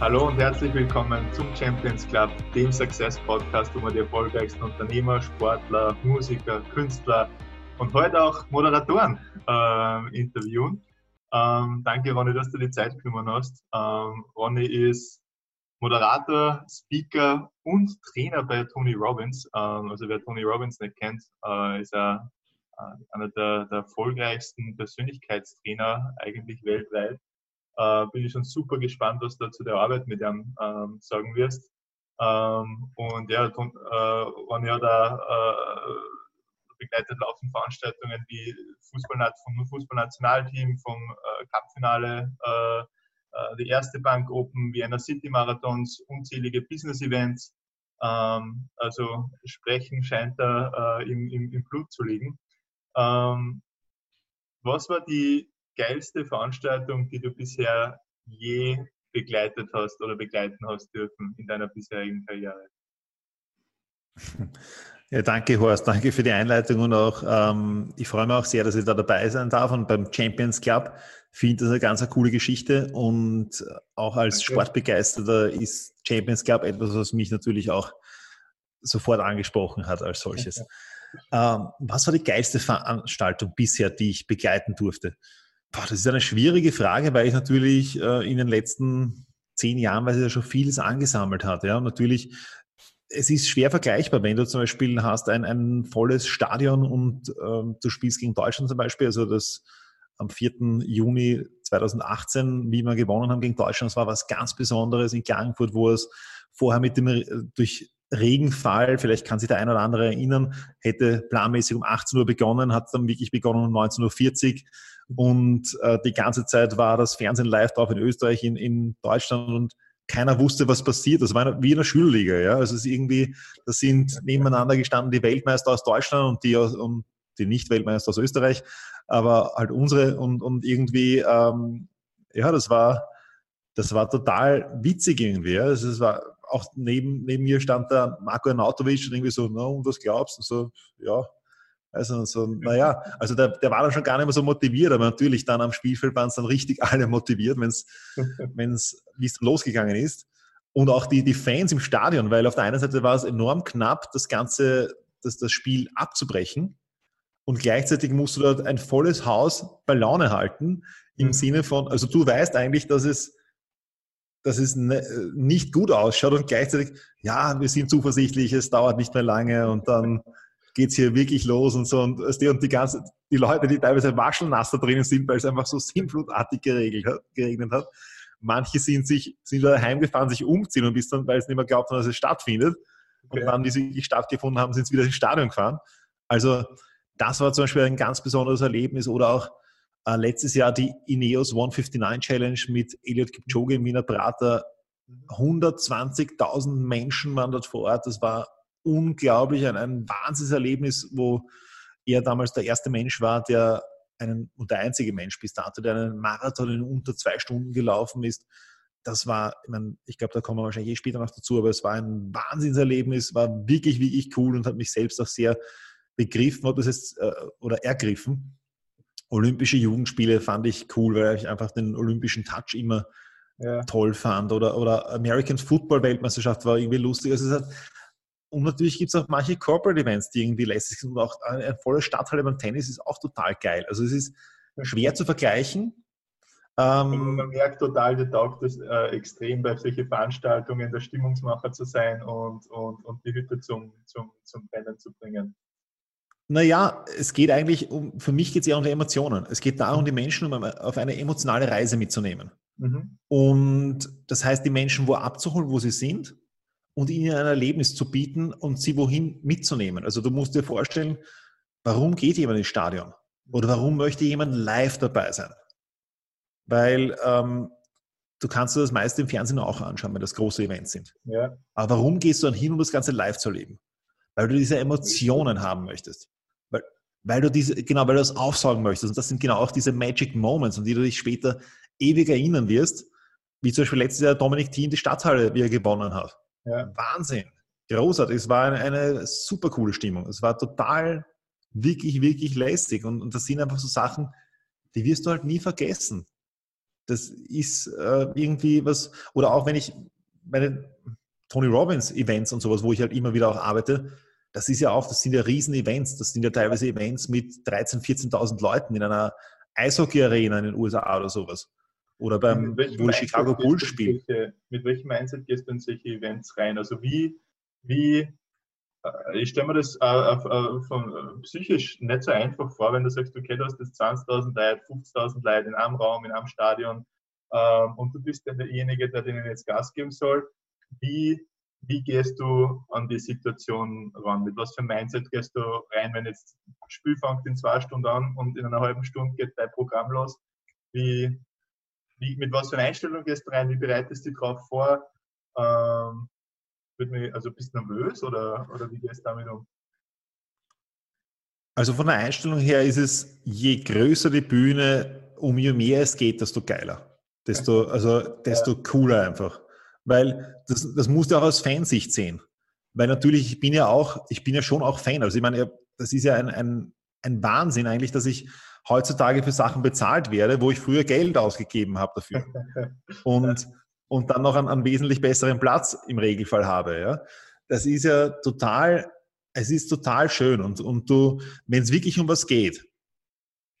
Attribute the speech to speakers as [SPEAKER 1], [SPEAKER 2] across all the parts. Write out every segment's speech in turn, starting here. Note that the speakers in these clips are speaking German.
[SPEAKER 1] Hallo und herzlich willkommen zum Champions Club, dem Success Podcast, wo wir die erfolgreichsten Unternehmer, Sportler, Musiker, Künstler und heute auch Moderatoren äh, interviewen. Ähm, danke, Ronny, dass du die Zeit genommen hast. Ähm, Ronny ist Moderator, Speaker und Trainer bei Tony Robbins. Ähm, also wer Tony Robbins nicht kennt, äh, ist er äh, einer der, der erfolgreichsten Persönlichkeitstrainer eigentlich weltweit äh, bin ich schon super gespannt, was du zu der Arbeit mit ihm ähm, sagen wirst. Ähm, und ja, äh, wenn ja da äh, begleitet laufen Veranstaltungen wie Fußball, vom Fußballnationalteam, vom äh, Cupfinale, äh, äh, die erste Bank Open, Vienna City Marathons, unzählige Business Events. Ähm, also Sprechen scheint da äh, im, im, im, Blut zu liegen. Ähm, was war die geilste Veranstaltung, die du bisher je begleitet hast oder begleiten hast dürfen in deiner bisherigen Karriere?
[SPEAKER 2] Ja, danke Horst, danke für die Einleitung und auch ähm, ich freue mich auch sehr, dass ich da dabei sein darf und beim Champions Club finde das eine ganz eine coole Geschichte und auch als danke. Sportbegeisterter ist Champions Club etwas, was mich natürlich auch sofort angesprochen hat als solches. Ähm, was war die geilste Veranstaltung bisher, die ich begleiten durfte? Boah, das ist eine schwierige Frage, weil ich natürlich äh, in den letzten zehn Jahren, weil sich ja schon vieles angesammelt hat. Ja, und natürlich, es ist schwer vergleichbar, wenn du zum Beispiel hast ein, ein volles Stadion und ähm, du spielst gegen Deutschland zum Beispiel, also das am 4. Juni 2018, wie wir gewonnen haben gegen Deutschland, das war was ganz Besonderes in Klagenfurt, wo es vorher mit dem äh, durch Regenfall, vielleicht kann sich der ein oder andere erinnern, hätte planmäßig um 18 Uhr begonnen, hat dann wirklich begonnen um 19.40 Uhr und äh, die ganze Zeit war das Fernsehen live drauf in Österreich, in, in Deutschland und keiner wusste, was passiert. Das war wie in der Schulliga. Ja? Also es ist irgendwie, da sind nebeneinander gestanden die Weltmeister aus Deutschland und die, aus, und die Nicht-Weltmeister aus Österreich, aber halt unsere und, und irgendwie, ähm, ja, das war, das war total witzig irgendwie. Ja? Also es war auch neben, neben mir stand der Marco Arnautovic und irgendwie so, na, und was glaubst du? So, ja, also so, naja, also der, der war dann schon gar nicht mehr so motiviert, aber natürlich dann am Spielfeld waren es dann richtig alle motiviert, wenn es, wie es losgegangen ist. Und auch die, die Fans im Stadion, weil auf der einen Seite war es enorm knapp, das Ganze, das, das Spiel abzubrechen. Und gleichzeitig musst du dort ein volles Haus bei Laune halten, im mhm. Sinne von, also du weißt eigentlich, dass es, dass es ne, nicht gut ausschaut und gleichzeitig, ja, wir sind zuversichtlich, es dauert nicht mehr lange und dann geht es hier wirklich los und so. Und, und die ganze, die Leute, die teilweise waschelnass da drinnen sind, weil es einfach so sinnflutartig geregelt hat, geregnet hat. Manche sind sich, sind da heimgefahren, sich umziehen und bis dann, weil es nicht mehr glaubt dass es stattfindet. Okay. Und dann, sie wirklich stattgefunden haben, sind sie wieder ins Stadion gefahren. Also, das war zum Beispiel ein ganz besonderes Erlebnis oder auch äh, letztes Jahr die Ineos 159 Challenge mit Elliot Kipchoge im Wiener Prater. 120.000 Menschen waren dort vor Ort. Das war unglaublich, ein, ein Wahnsinnserlebnis, wo er damals der erste Mensch war, der einen, und der einzige Mensch bis dato, der einen Marathon in unter zwei Stunden gelaufen ist. Das war, ich, meine, ich glaube, da kommen wir wahrscheinlich eh später noch dazu, aber es war ein Wahnsinnserlebnis, war wirklich, wirklich cool und hat mich selbst auch sehr begriffen, ob das jetzt, äh, oder ergriffen. Olympische Jugendspiele fand ich cool, weil ich einfach den olympischen Touch immer ja. toll fand. Oder, oder American Football Weltmeisterschaft war irgendwie lustig. Also es hat und natürlich gibt es auch manche Corporate Events, die irgendwie lässig sind. Und auch eine volle Stadthalle beim Tennis ist auch total geil. Also es ist schwer zu vergleichen.
[SPEAKER 1] Ähm, man merkt total, der taugt es äh, extrem bei solchen Veranstaltungen, der Stimmungsmacher zu sein und, und, und die Hütte zum, zum, zum Brennen zu bringen.
[SPEAKER 2] Naja, es geht eigentlich um, für mich geht es eher um die Emotionen. Es geht darum, die Menschen um, auf eine emotionale Reise mitzunehmen. Mhm. Und das heißt, die Menschen wo abzuholen, wo sie sind und ihnen ein Erlebnis zu bieten und sie wohin mitzunehmen. Also du musst dir vorstellen, warum geht jemand ins Stadion? Oder warum möchte jemand live dabei sein? Weil ähm, du kannst dir das meiste im Fernsehen auch anschauen, wenn das große Events sind. Ja. Aber warum gehst du dann hin, um das Ganze live zu erleben? Weil du diese Emotionen haben möchtest. Weil, weil du diese, genau, weil du das aufsaugen möchtest. Und das sind genau auch diese Magic Moments, an die du dich später ewig erinnern wirst. Wie zum Beispiel letztes Jahr Dominik Thien die Stadthalle, wie er gewonnen hat. Ja. Wahnsinn. Großartig. Es war eine, eine, super coole Stimmung. Es war total, wirklich, wirklich lästig. Und, und das sind einfach so Sachen, die wirst du halt nie vergessen. Das ist äh, irgendwie was, oder auch wenn ich bei den Tony Robbins Events und sowas, wo ich halt immer wieder auch arbeite, das ist ja auch, das sind ja Riesen-Events, das sind ja teilweise Events mit 13.000, 14.000 Leuten in einer Eishockey-Arena in den USA oder sowas. Oder beim, wo die Chicago Bulls spielen.
[SPEAKER 1] Mit welchem Mindset gehst du in solche Events rein? Also wie, wie äh, ich stelle mir das äh, äh, von, psychisch nicht so einfach vor, wenn du sagst, okay, du hast jetzt 20.000 Leute, 50.000 Leute in einem Raum, in einem Stadion ähm, und du bist dann derjenige, der denen jetzt Gas geben soll. Wie, wie gehst du an die Situation ran? Mit was für einem Mindset gehst du rein, wenn jetzt das Spiel fängt in zwei Stunden an und in einer halben Stunde geht dein Programm los? Wie, wie, mit was für einer Einstellung gehst du rein? Wie bereitest du dich darauf vor? Ähm, mich, also bist du nervös oder, oder wie gehst du damit um?
[SPEAKER 2] Also von der Einstellung her ist es, je größer die Bühne, um je mehr es geht, desto geiler. Desto, also, desto ja. cooler einfach. Weil das, das musst du auch aus Fansicht sehen. Weil natürlich, ich bin ja auch, ich bin ja schon auch Fan. Also ich meine, das ist ja ein, ein, ein Wahnsinn eigentlich, dass ich heutzutage für Sachen bezahlt werde, wo ich früher Geld ausgegeben habe dafür. Und und dann noch einen, einen wesentlich besseren Platz im Regelfall habe. Ja? Das ist ja total, es ist total schön. Und, und du, wenn es wirklich um was geht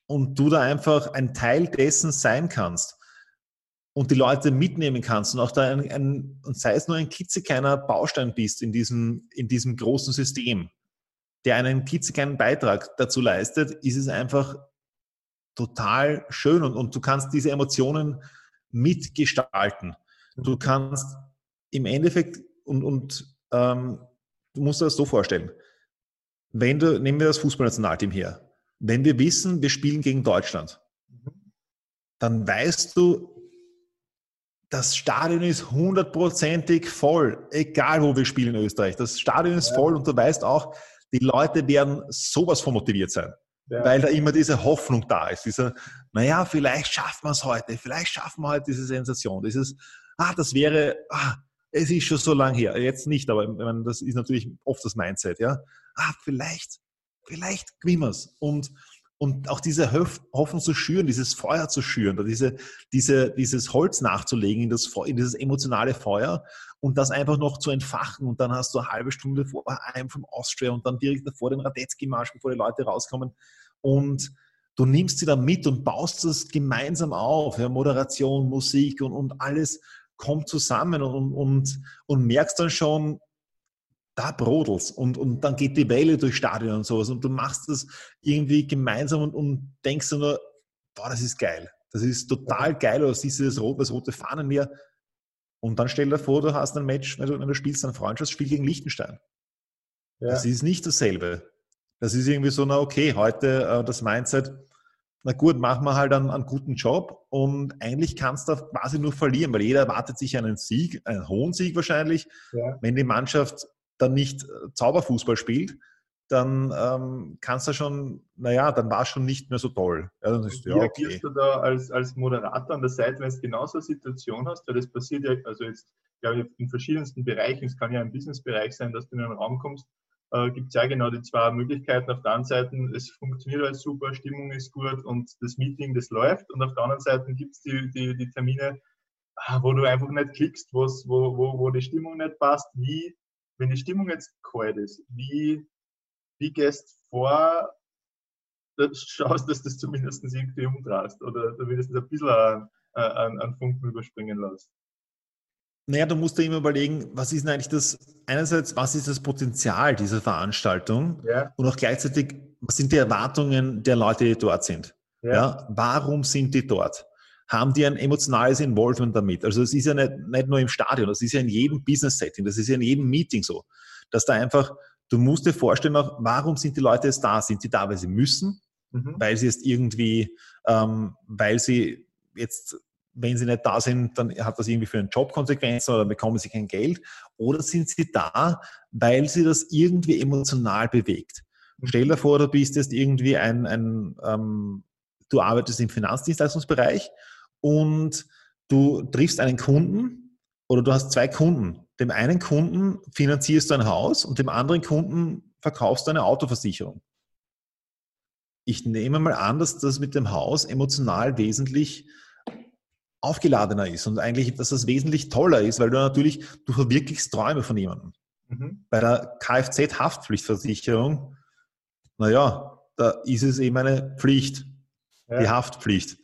[SPEAKER 2] und du da einfach ein Teil dessen sein kannst und die Leute mitnehmen kannst und auch da ein, ein und sei es nur ein klitzekleiner Baustein bist in diesem, in diesem großen System, der einen klitzekleinen Beitrag dazu leistet, ist es einfach total schön und, und du kannst diese Emotionen mitgestalten. Du kannst im Endeffekt, und, und ähm, du musst dir das so vorstellen, wenn du, nehmen wir das Fußballnationalteam her, wenn wir wissen, wir spielen gegen Deutschland, dann weißt du, das Stadion ist hundertprozentig voll, egal wo wir spielen in Österreich. Das Stadion ist voll und du weißt auch, die Leute werden sowas von motiviert sein. Ja. Weil da immer diese Hoffnung da ist. Dieser, naja, vielleicht schaffen wir es heute, vielleicht schaffen wir heute diese Sensation, dieses, ah, das wäre, ah, es ist schon so lange her. Jetzt nicht, aber meine, das ist natürlich oft das Mindset, ja. Ah, vielleicht, vielleicht gewinnen wir es. Und, und auch diese Hoffnung zu schüren, dieses Feuer zu schüren, diese, diese, dieses Holz nachzulegen in, das, in dieses emotionale Feuer und das einfach noch zu entfachen. Und dann hast du eine halbe Stunde vor einem vom Austria und dann direkt davor den Radetzky-Marsch, bevor die Leute rauskommen. Und du nimmst sie dann mit und baust das gemeinsam auf. Ja, Moderation, Musik und, und alles kommt zusammen und, und, und merkst dann schon, da brodelst und, und dann geht die Welle durch Stadion und sowas und du machst das irgendwie gemeinsam und, und denkst dann nur, boah, das ist geil. Das ist total geil, oder siehst du das, rote, das rote Fahnenmeer und dann stell dir vor, du hast ein Match, wenn du, wenn du spielst ein Freundschaftsspiel gegen Liechtenstein. Ja. Das ist nicht dasselbe. Das ist irgendwie so, na okay, heute äh, das Mindset, na gut, machen wir halt einen, einen, guten Job und eigentlich kannst du quasi nur verlieren, weil jeder erwartet sich einen Sieg, einen hohen Sieg wahrscheinlich. Ja. Wenn die Mannschaft dann nicht äh, Zauberfußball spielt, dann ähm, kannst du schon, naja, dann war es schon nicht mehr so toll. Ja, dann
[SPEAKER 1] ist, Wie ja, okay. reagierst du da als, als Moderator an der Seite, wenn es genauso eine Situation hast? Weil das passiert ja, also jetzt, glaube ich, in verschiedensten Bereichen. Es kann ja ein Businessbereich sein, dass du in einen Raum kommst äh, gibt es ja genau die zwei Möglichkeiten. Auf der einen Seite, es funktioniert alles super, Stimmung ist gut und das Meeting, das läuft. Und auf der anderen Seite gibt es die, die, die Termine, ah, wo du einfach nicht klickst, wo, wo, wo die Stimmung nicht passt. Wie, wenn die Stimmung jetzt kalt ist, wie, wie gehst vor, dass schaust, dass das zumindest irgendwie umdrehst oder zumindest ein bisschen einen Funken überspringen lässt?
[SPEAKER 2] Naja, du musst dir immer überlegen, was ist denn eigentlich das, einerseits, was ist das Potenzial dieser Veranstaltung ja. und auch gleichzeitig, was sind die Erwartungen der Leute, die dort sind? Ja. ja. Warum sind die dort? Haben die ein emotionales Involvement damit? Also es ist ja nicht, nicht nur im Stadion, das ist ja in jedem Business-Setting, das ist ja in jedem Meeting so, dass da einfach, du musst dir vorstellen auch, warum sind die Leute jetzt da? Sind sie da, weil sie müssen? Mhm. Weil sie jetzt irgendwie, ähm, weil sie jetzt wenn sie nicht da sind, dann hat das irgendwie für einen Job Konsequenzen oder bekommen sie kein Geld. Oder sind sie da, weil sie das irgendwie emotional bewegt? Stell dir vor, du bist jetzt irgendwie ein, ein ähm, du arbeitest im Finanzdienstleistungsbereich und du triffst einen Kunden oder du hast zwei Kunden. Dem einen Kunden finanzierst du ein Haus und dem anderen Kunden verkaufst du eine Autoversicherung. Ich nehme mal an, dass das mit dem Haus emotional wesentlich aufgeladener ist und eigentlich, dass das wesentlich toller ist, weil du natürlich, du verwirklichst Träume von jemandem. Mhm. Bei der Kfz-Haftpflichtversicherung, naja, da ist es eben eine Pflicht, ja. die Haftpflicht,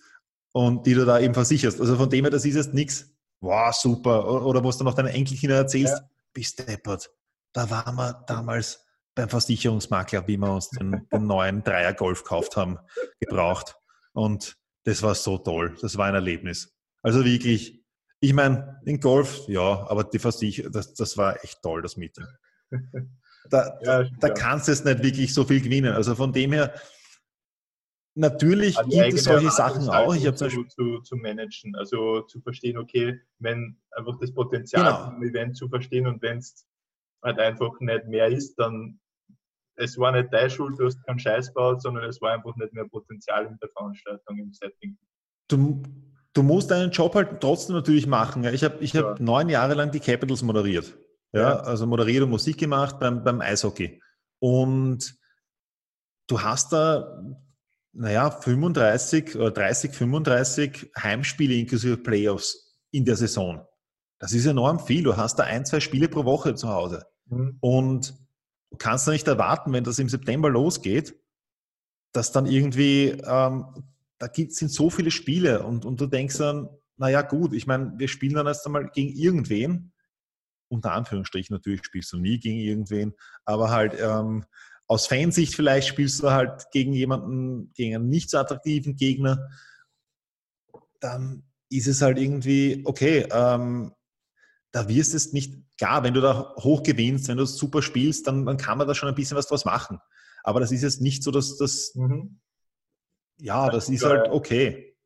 [SPEAKER 2] und die du da eben versicherst. Also von dem her, das ist jetzt nichts, wow, super, oder was du noch deinen Enkelkindern erzählst, ja. bist deppert. Da waren wir damals beim Versicherungsmakler, wie wir uns den, den neuen Dreier Golf gekauft haben, gebraucht. Und das war so toll. Das war ein Erlebnis. Also wirklich, ich meine, in Golf, ja, aber die Versicherung, das, das war echt toll, das Meeting. Da, ja, da kannst du es nicht wirklich so viel gewinnen. Also von dem her, natürlich also gibt es solche Sachen auch. Ich
[SPEAKER 1] zu, zu, zu managen, also zu verstehen, okay, wenn einfach das Potenzial genau. vom Event zu verstehen und wenn es halt einfach nicht mehr ist, dann es war nicht deine Schuld, du hast keinen Scheiß gebaut, sondern es war einfach nicht mehr Potenzial in der Veranstaltung, im Setting.
[SPEAKER 2] Du, du musst deinen Job halt trotzdem natürlich machen. Ich habe ich ja. hab neun Jahre lang die Capitals moderiert. Ja, ja. also moderiert und Musik gemacht beim, beim Eishockey. Und du hast da, naja, 35 oder 30, 35 Heimspiele inklusive Playoffs in der Saison. Das ist enorm viel. Du hast da ein, zwei Spiele pro Woche zu Hause. Mhm. Und du kannst da nicht erwarten, wenn das im September losgeht, dass dann irgendwie ähm, da gibt, sind so viele Spiele und, und du denkst dann, naja gut, ich meine, wir spielen dann erst einmal gegen irgendwen, unter Anführungsstrichen natürlich spielst du nie gegen irgendwen, aber halt ähm, aus Fansicht vielleicht spielst du halt gegen jemanden, gegen einen nicht so attraktiven Gegner, dann ist es halt irgendwie, okay, ähm, da wirst es nicht, klar, wenn du da hoch gewinnst, wenn du super spielst, dann, dann kann man da schon ein bisschen was draus machen. Aber das ist jetzt nicht so, dass das mhm ja, das ist halt okay.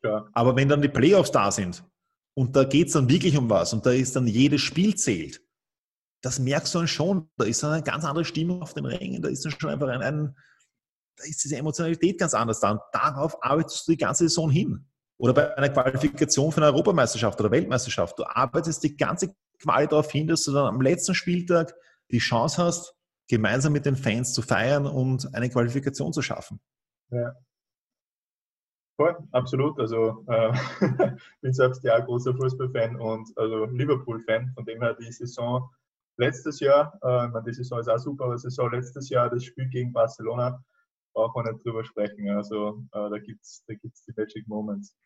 [SPEAKER 2] Klar. Aber wenn dann die Playoffs da sind und da geht es dann wirklich um was und da ist dann jedes Spiel zählt, das merkst du dann schon. Da ist dann eine ganz andere Stimmung auf den Rängen, da ist dann schon einfach ein, ein da ist diese Emotionalität ganz anders da. Und darauf arbeitest du die ganze Saison hin. Oder bei einer Qualifikation für eine Europameisterschaft oder Weltmeisterschaft. Du arbeitest die ganze Quali darauf hin, dass du dann am letzten Spieltag die Chance hast, gemeinsam mit den Fans zu feiern und eine Qualifikation zu schaffen.
[SPEAKER 1] Ja. Voll, absolut. Also äh, bin selbst ja ein großer Fußballfan und also Liverpool-Fan. Von dem her die Saison letztes Jahr, äh, meine, die Saison ist auch super, aber Saison letztes Jahr, das Spiel gegen Barcelona, brauchen wir nicht drüber sprechen. Also äh, da gibt es da gibt's die Magic Moments.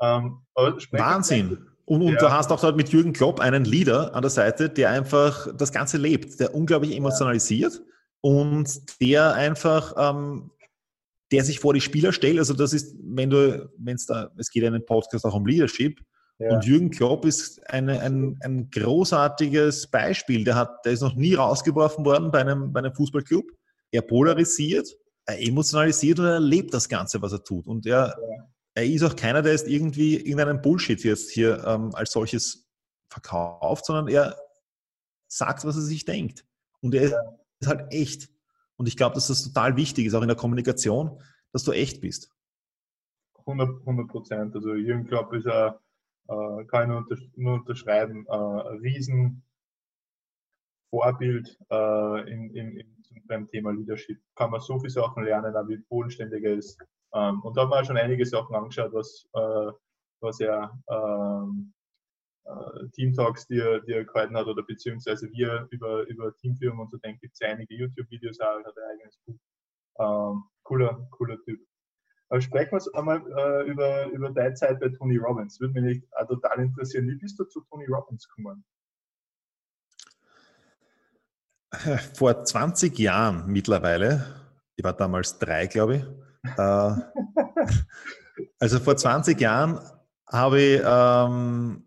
[SPEAKER 2] Ähm, Wahnsinn. Und, und ja. du hast auch dort mit Jürgen Klopp einen Leader an der Seite, der einfach das Ganze lebt, der unglaublich emotionalisiert ja. und der einfach ähm, der sich vor die Spieler stellt. Also das ist, wenn du, wenn es da, es geht in einem Podcast auch um Leadership. Ja. Und Jürgen Klopp ist eine, ein, ein großartiges Beispiel. Der, hat, der ist noch nie rausgeworfen worden bei einem, bei einem Fußballclub. Er polarisiert, er emotionalisiert und er lebt das Ganze, was er tut. Und er, ja. er ist auch keiner, der ist irgendwie irgendeinen Bullshit jetzt hier ähm, als solches verkauft, sondern er sagt, was er sich denkt. Und er ist halt echt. Und ich glaube, dass das total wichtig ist, auch in der Kommunikation, dass du echt bist.
[SPEAKER 1] 100 Prozent. Also Jürgen Klopp ist ein, äh, kann ich nur, unter, nur unterschreiben, äh, ein riesen Vorbild äh, in, in, in, beim Thema Leadership. Kann man so viele Sachen lernen, auch wie bodenständig er ist. Ähm, und da haben wir schon einige Sachen angeschaut, was, äh, was er ähm, äh, Team-Talks, die er, die er gehalten hat, oder beziehungsweise wie er über, über Teamführung und so denkt, gibt es einige YouTube-Videos auch, hat ein eigenes Buch. Ähm, cooler, cooler Typ. Aber sprechen wir einmal äh, über, über deine Zeit bei Tony Robbins. Würde mich auch total interessieren. Wie bist du zu Tony Robbins gekommen?
[SPEAKER 2] Vor 20 Jahren mittlerweile, ich war damals drei, glaube ich. Äh, also vor 20 Jahren habe ich ähm,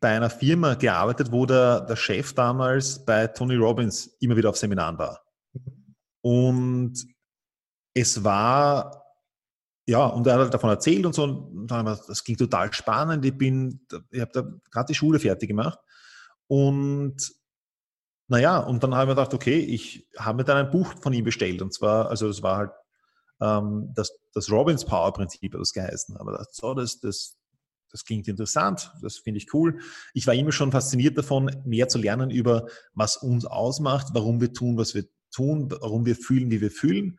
[SPEAKER 2] bei einer Firma gearbeitet, wo der, der Chef damals bei Tony Robbins immer wieder auf Seminaren war. Und es war, ja, und er hat davon erzählt und so, und das ging total spannend. Ich bin, ich habe da gerade die Schule fertig gemacht. Und naja, und dann habe ich mir gedacht, okay, ich habe mir dann ein Buch von ihm bestellt. Und zwar, also es war halt ähm, das, das Robbins Power Prinzip, das geheißen. Aber das, so, das, das, das klingt interessant, das finde ich cool. Ich war immer schon fasziniert davon, mehr zu lernen über, was uns ausmacht, warum wir tun, was wir tun, warum wir fühlen, wie wir fühlen.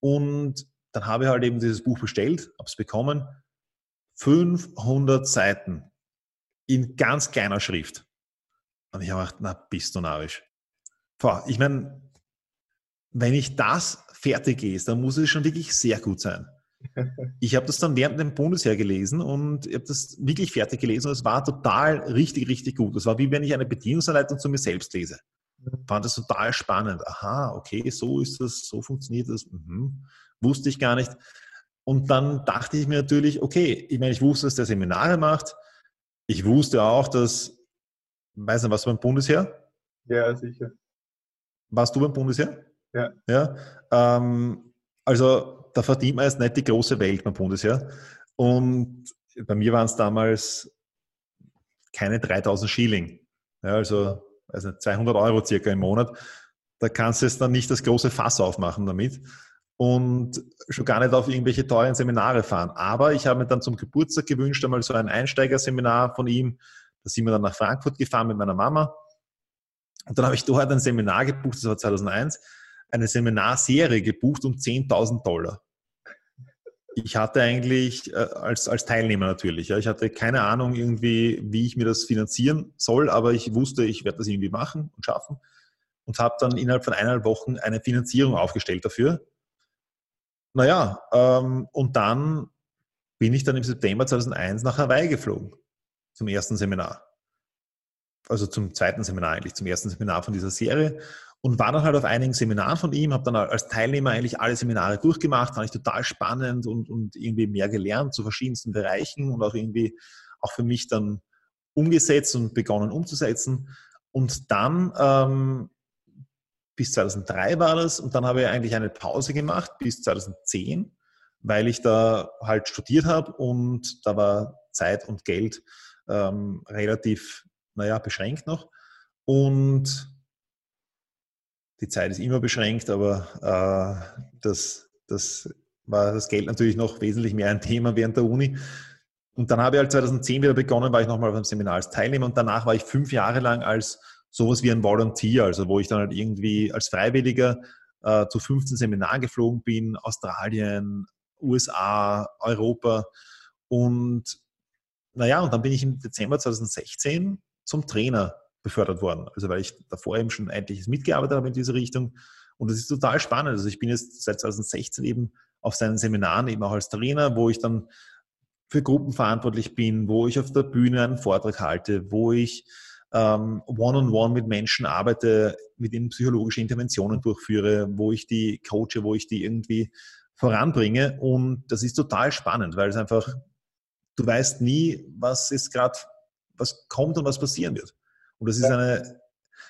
[SPEAKER 2] Und dann habe ich halt eben dieses Buch bestellt, habe es bekommen. 500 Seiten in ganz kleiner Schrift. Und ich habe gedacht, na, bist du narrisch. Ich meine, wenn ich das fertig ist, dann muss es schon wirklich sehr gut sein. Ich habe das dann während dem Bundesheer gelesen und ich habe das wirklich fertig gelesen und es war total richtig, richtig gut. Es war wie wenn ich eine Bedienungsanleitung zu mir selbst lese. Ich fand das total spannend. Aha, okay, so ist das, so funktioniert das. Mhm. Wusste ich gar nicht. Und dann dachte ich mir natürlich, okay, ich meine, ich wusste, dass der Seminare macht. Ich wusste auch, dass, weiß nicht, was beim Bundesheer?
[SPEAKER 1] Ja, sicher.
[SPEAKER 2] Warst du beim Bundesheer?
[SPEAKER 1] Ja.
[SPEAKER 2] ja? Ähm, also da verdient man jetzt nicht die große Welt beim Bundesheer. Und bei mir waren es damals keine 3000 Schilling. Ja, also, also 200 Euro circa im Monat. Da kannst du jetzt dann nicht das große Fass aufmachen damit und schon gar nicht auf irgendwelche teuren Seminare fahren. Aber ich habe mir dann zum Geburtstag gewünscht, einmal so ein Einsteigerseminar von ihm. Da sind wir dann nach Frankfurt gefahren mit meiner Mama. Und dann habe ich dort ein Seminar gebucht, das war 2001 eine Seminarserie gebucht um 10.000 Dollar. Ich hatte eigentlich, äh, als, als Teilnehmer natürlich, ja, ich hatte keine Ahnung irgendwie, wie ich mir das finanzieren soll, aber ich wusste, ich werde das irgendwie machen und schaffen und habe dann innerhalb von eineinhalb Wochen eine Finanzierung aufgestellt dafür. Naja, ähm, und dann bin ich dann im September 2001 nach Hawaii geflogen zum ersten Seminar. Also zum zweiten Seminar eigentlich, zum ersten Seminar von dieser Serie und war dann halt auf einigen Seminaren von ihm, habe dann als Teilnehmer eigentlich alle Seminare durchgemacht, fand ich total spannend und, und irgendwie mehr gelernt zu verschiedensten Bereichen und auch irgendwie auch für mich dann umgesetzt und begonnen umzusetzen. Und dann ähm, bis 2003 war das und dann habe ich eigentlich eine Pause gemacht bis 2010, weil ich da halt studiert habe und da war Zeit und Geld ähm, relativ, naja, beschränkt noch. Und die Zeit ist immer beschränkt, aber äh, das, das war das Geld natürlich noch wesentlich mehr ein Thema während der Uni. Und dann habe ich halt 2010 wieder begonnen, war ich nochmal beim Seminar als Teilnehmer und danach war ich fünf Jahre lang als sowas wie ein Volunteer, also wo ich dann halt irgendwie als Freiwilliger äh, zu 15 Seminaren geflogen bin, Australien, USA, Europa und naja, und dann bin ich im Dezember 2016 zum Trainer befördert worden. Also weil ich davor eben schon eigentlich mitgearbeitet habe in diese Richtung. Und das ist total spannend. Also ich bin jetzt seit 2016 eben auf seinen Seminaren eben auch als Trainer, wo ich dann für Gruppen verantwortlich bin, wo ich auf der Bühne einen Vortrag halte, wo ich ähm, one-on-one -on -one mit Menschen arbeite, mit ihnen psychologische Interventionen durchführe, wo ich die coache, wo ich die irgendwie voranbringe. Und das ist total spannend, weil es einfach, du weißt nie, was ist gerade, was kommt und was passieren wird. Und das ist eine,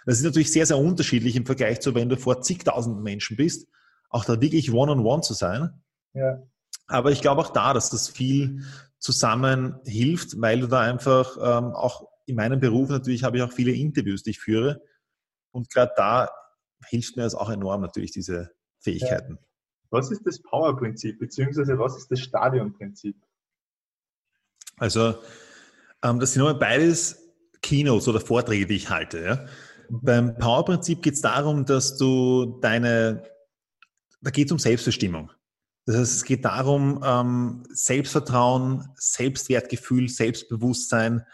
[SPEAKER 2] das ist natürlich sehr, sehr unterschiedlich im Vergleich zu, wenn du vor zigtausenden Menschen bist, auch da wirklich one-on-one -on -one zu sein. Ja. Aber ich glaube auch da, dass das viel zusammen hilft, weil du da einfach ähm, auch in meinem Beruf natürlich habe ich auch viele Interviews, die ich führe. Und gerade da hilft mir das auch enorm natürlich, diese Fähigkeiten. Ja.
[SPEAKER 1] Was ist das Power-Prinzip, beziehungsweise was ist das Stadion-Prinzip?
[SPEAKER 2] Also, ähm, das sind immer beides Keynotes oder Vorträge, die ich halte. Ja? Mhm. Beim Power-Prinzip geht es darum, dass du deine, da geht es um Selbstbestimmung. Das heißt, es geht darum, ähm, Selbstvertrauen, Selbstwertgefühl, Selbstbewusstsein,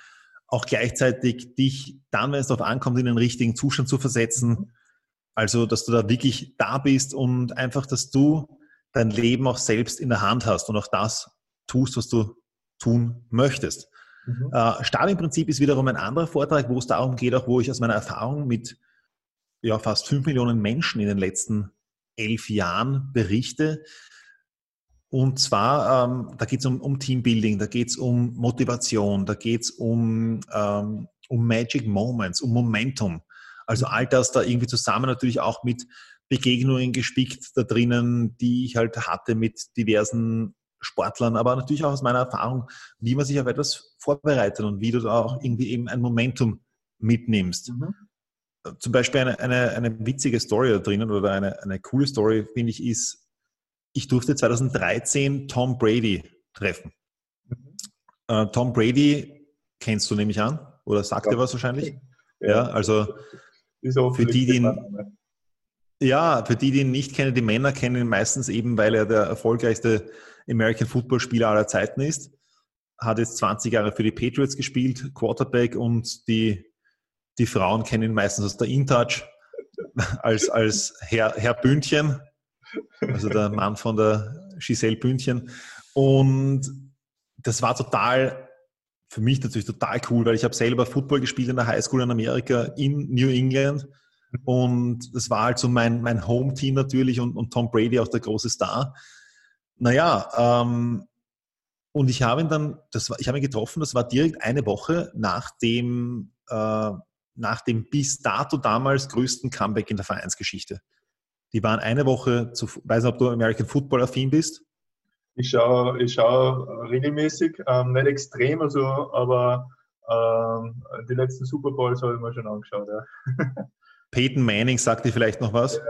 [SPEAKER 2] auch gleichzeitig dich dann, wenn es darauf ankommt, in den richtigen Zustand zu versetzen. Mhm. Also, dass du da wirklich da bist und einfach, dass du dein Leben auch selbst in der Hand hast und auch das tust, was du tun möchtest. Mhm. Äh, Stadionprinzip ist wiederum ein anderer Vortrag, wo es darum geht, auch wo ich aus meiner Erfahrung mit ja, fast fünf Millionen Menschen in den letzten elf Jahren berichte. Und zwar, ähm, da geht es um, um, Teambuilding, da geht es um Motivation, da geht es um, ähm, um Magic Moments, um Momentum. Also mhm. all das da irgendwie zusammen natürlich auch mit Begegnungen gespickt da drinnen, die ich halt hatte mit diversen Sportlern, aber natürlich auch aus meiner Erfahrung, wie man sich auf etwas vorbereitet und wie du da auch irgendwie eben ein Momentum mitnimmst. Mhm. Zum Beispiel eine, eine, eine witzige Story da drinnen oder eine, eine coole Story, finde ich, ist, ich durfte 2013 Tom Brady treffen. Mhm. Äh, Tom Brady kennst du nämlich an oder sagt ja. dir was wahrscheinlich? Ja, ja also für die, die ihn, ja, für die, die ihn nicht kennen, die Männer kennen ihn meistens eben, weil er der erfolgreichste American Football Spieler aller Zeiten ist. hat jetzt 20 Jahre für die Patriots gespielt, Quarterback und die, die Frauen kennen ihn meistens aus der InTouch als, als Herr, Herr Bündchen, also der Mann von der Giselle Bündchen. Und das war total, für mich natürlich total cool, weil ich habe selber Football gespielt in der Highschool in Amerika in New England. Und das war halt so mein, mein Home-Team natürlich und, und Tom Brady auch der große Star. Naja, ähm, und ich habe ihn dann, das war, ich habe ihn getroffen, das war direkt eine Woche nach dem, äh, nach dem bis dato damals größten Comeback in der Vereinsgeschichte. Die waren eine Woche zu, weiß nicht, ob du American Football affin bist.
[SPEAKER 1] Ich schaue, ich schaue regelmäßig, ähm, nicht extrem, also, aber ähm, die letzten Super Bowls habe ich mir schon angeschaut. Ja.
[SPEAKER 2] Peyton Manning sagt dir vielleicht noch was? Ja.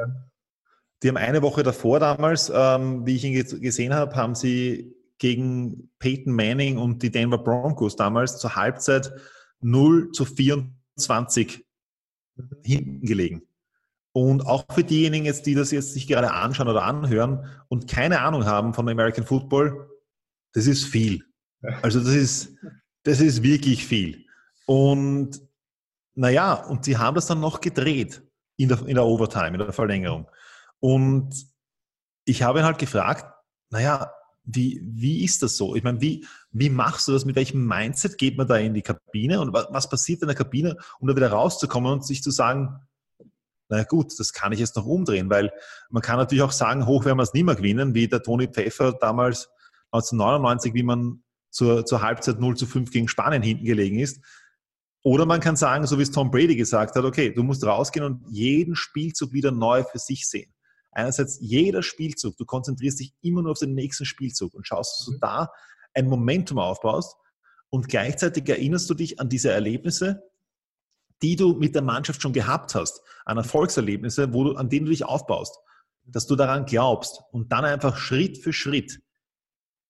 [SPEAKER 2] Die haben eine Woche davor damals, ähm, wie ich ihn gesehen habe, haben sie gegen Peyton Manning und die Denver Broncos damals zur Halbzeit 0 zu 24 hinten gelegen. Und auch für diejenigen jetzt, die das jetzt sich gerade anschauen oder anhören und keine Ahnung haben von American Football, das ist viel. Also das ist, das ist wirklich viel. Und naja, und sie haben das dann noch gedreht in der, in der Overtime, in der Verlängerung. Und ich habe ihn halt gefragt, naja, wie, wie ist das so? Ich meine, wie, wie machst du das? Mit welchem Mindset geht man da in die Kabine? Und was, was passiert in der Kabine, um da wieder rauszukommen und sich zu sagen, naja gut, das kann ich jetzt noch umdrehen, weil man kann natürlich auch sagen, hoch werden wir es nie mehr gewinnen, wie der Toni Pfeffer damals 1999, wie man zur, zur Halbzeit 0 zu 5 gegen Spanien hinten gelegen ist. Oder man kann sagen, so wie es Tom Brady gesagt hat, okay, du musst rausgehen und jeden Spielzug wieder neu für sich sehen einerseits jeder Spielzug, du konzentrierst dich immer nur auf den nächsten Spielzug und schaust, dass du mhm. da ein Momentum aufbaust und gleichzeitig erinnerst du dich an diese Erlebnisse, die du mit der Mannschaft schon gehabt hast, an Erfolgserlebnisse, wo du, an denen du dich aufbaust, dass du daran glaubst und dann einfach Schritt für Schritt,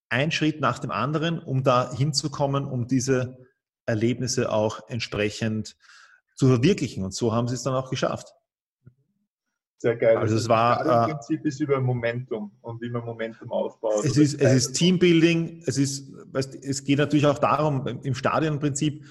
[SPEAKER 2] ein Schritt nach dem anderen, um da hinzukommen, um diese Erlebnisse auch entsprechend zu verwirklichen. Und so haben sie es dann auch geschafft.
[SPEAKER 1] Sehr geil.
[SPEAKER 2] Also es war.
[SPEAKER 1] Das Prinzip ist über Momentum und wie man Momentum aufbaut.
[SPEAKER 2] Es ist, es ist Teambuilding, es ist, weißt, es geht natürlich auch darum, im Stadionprinzip,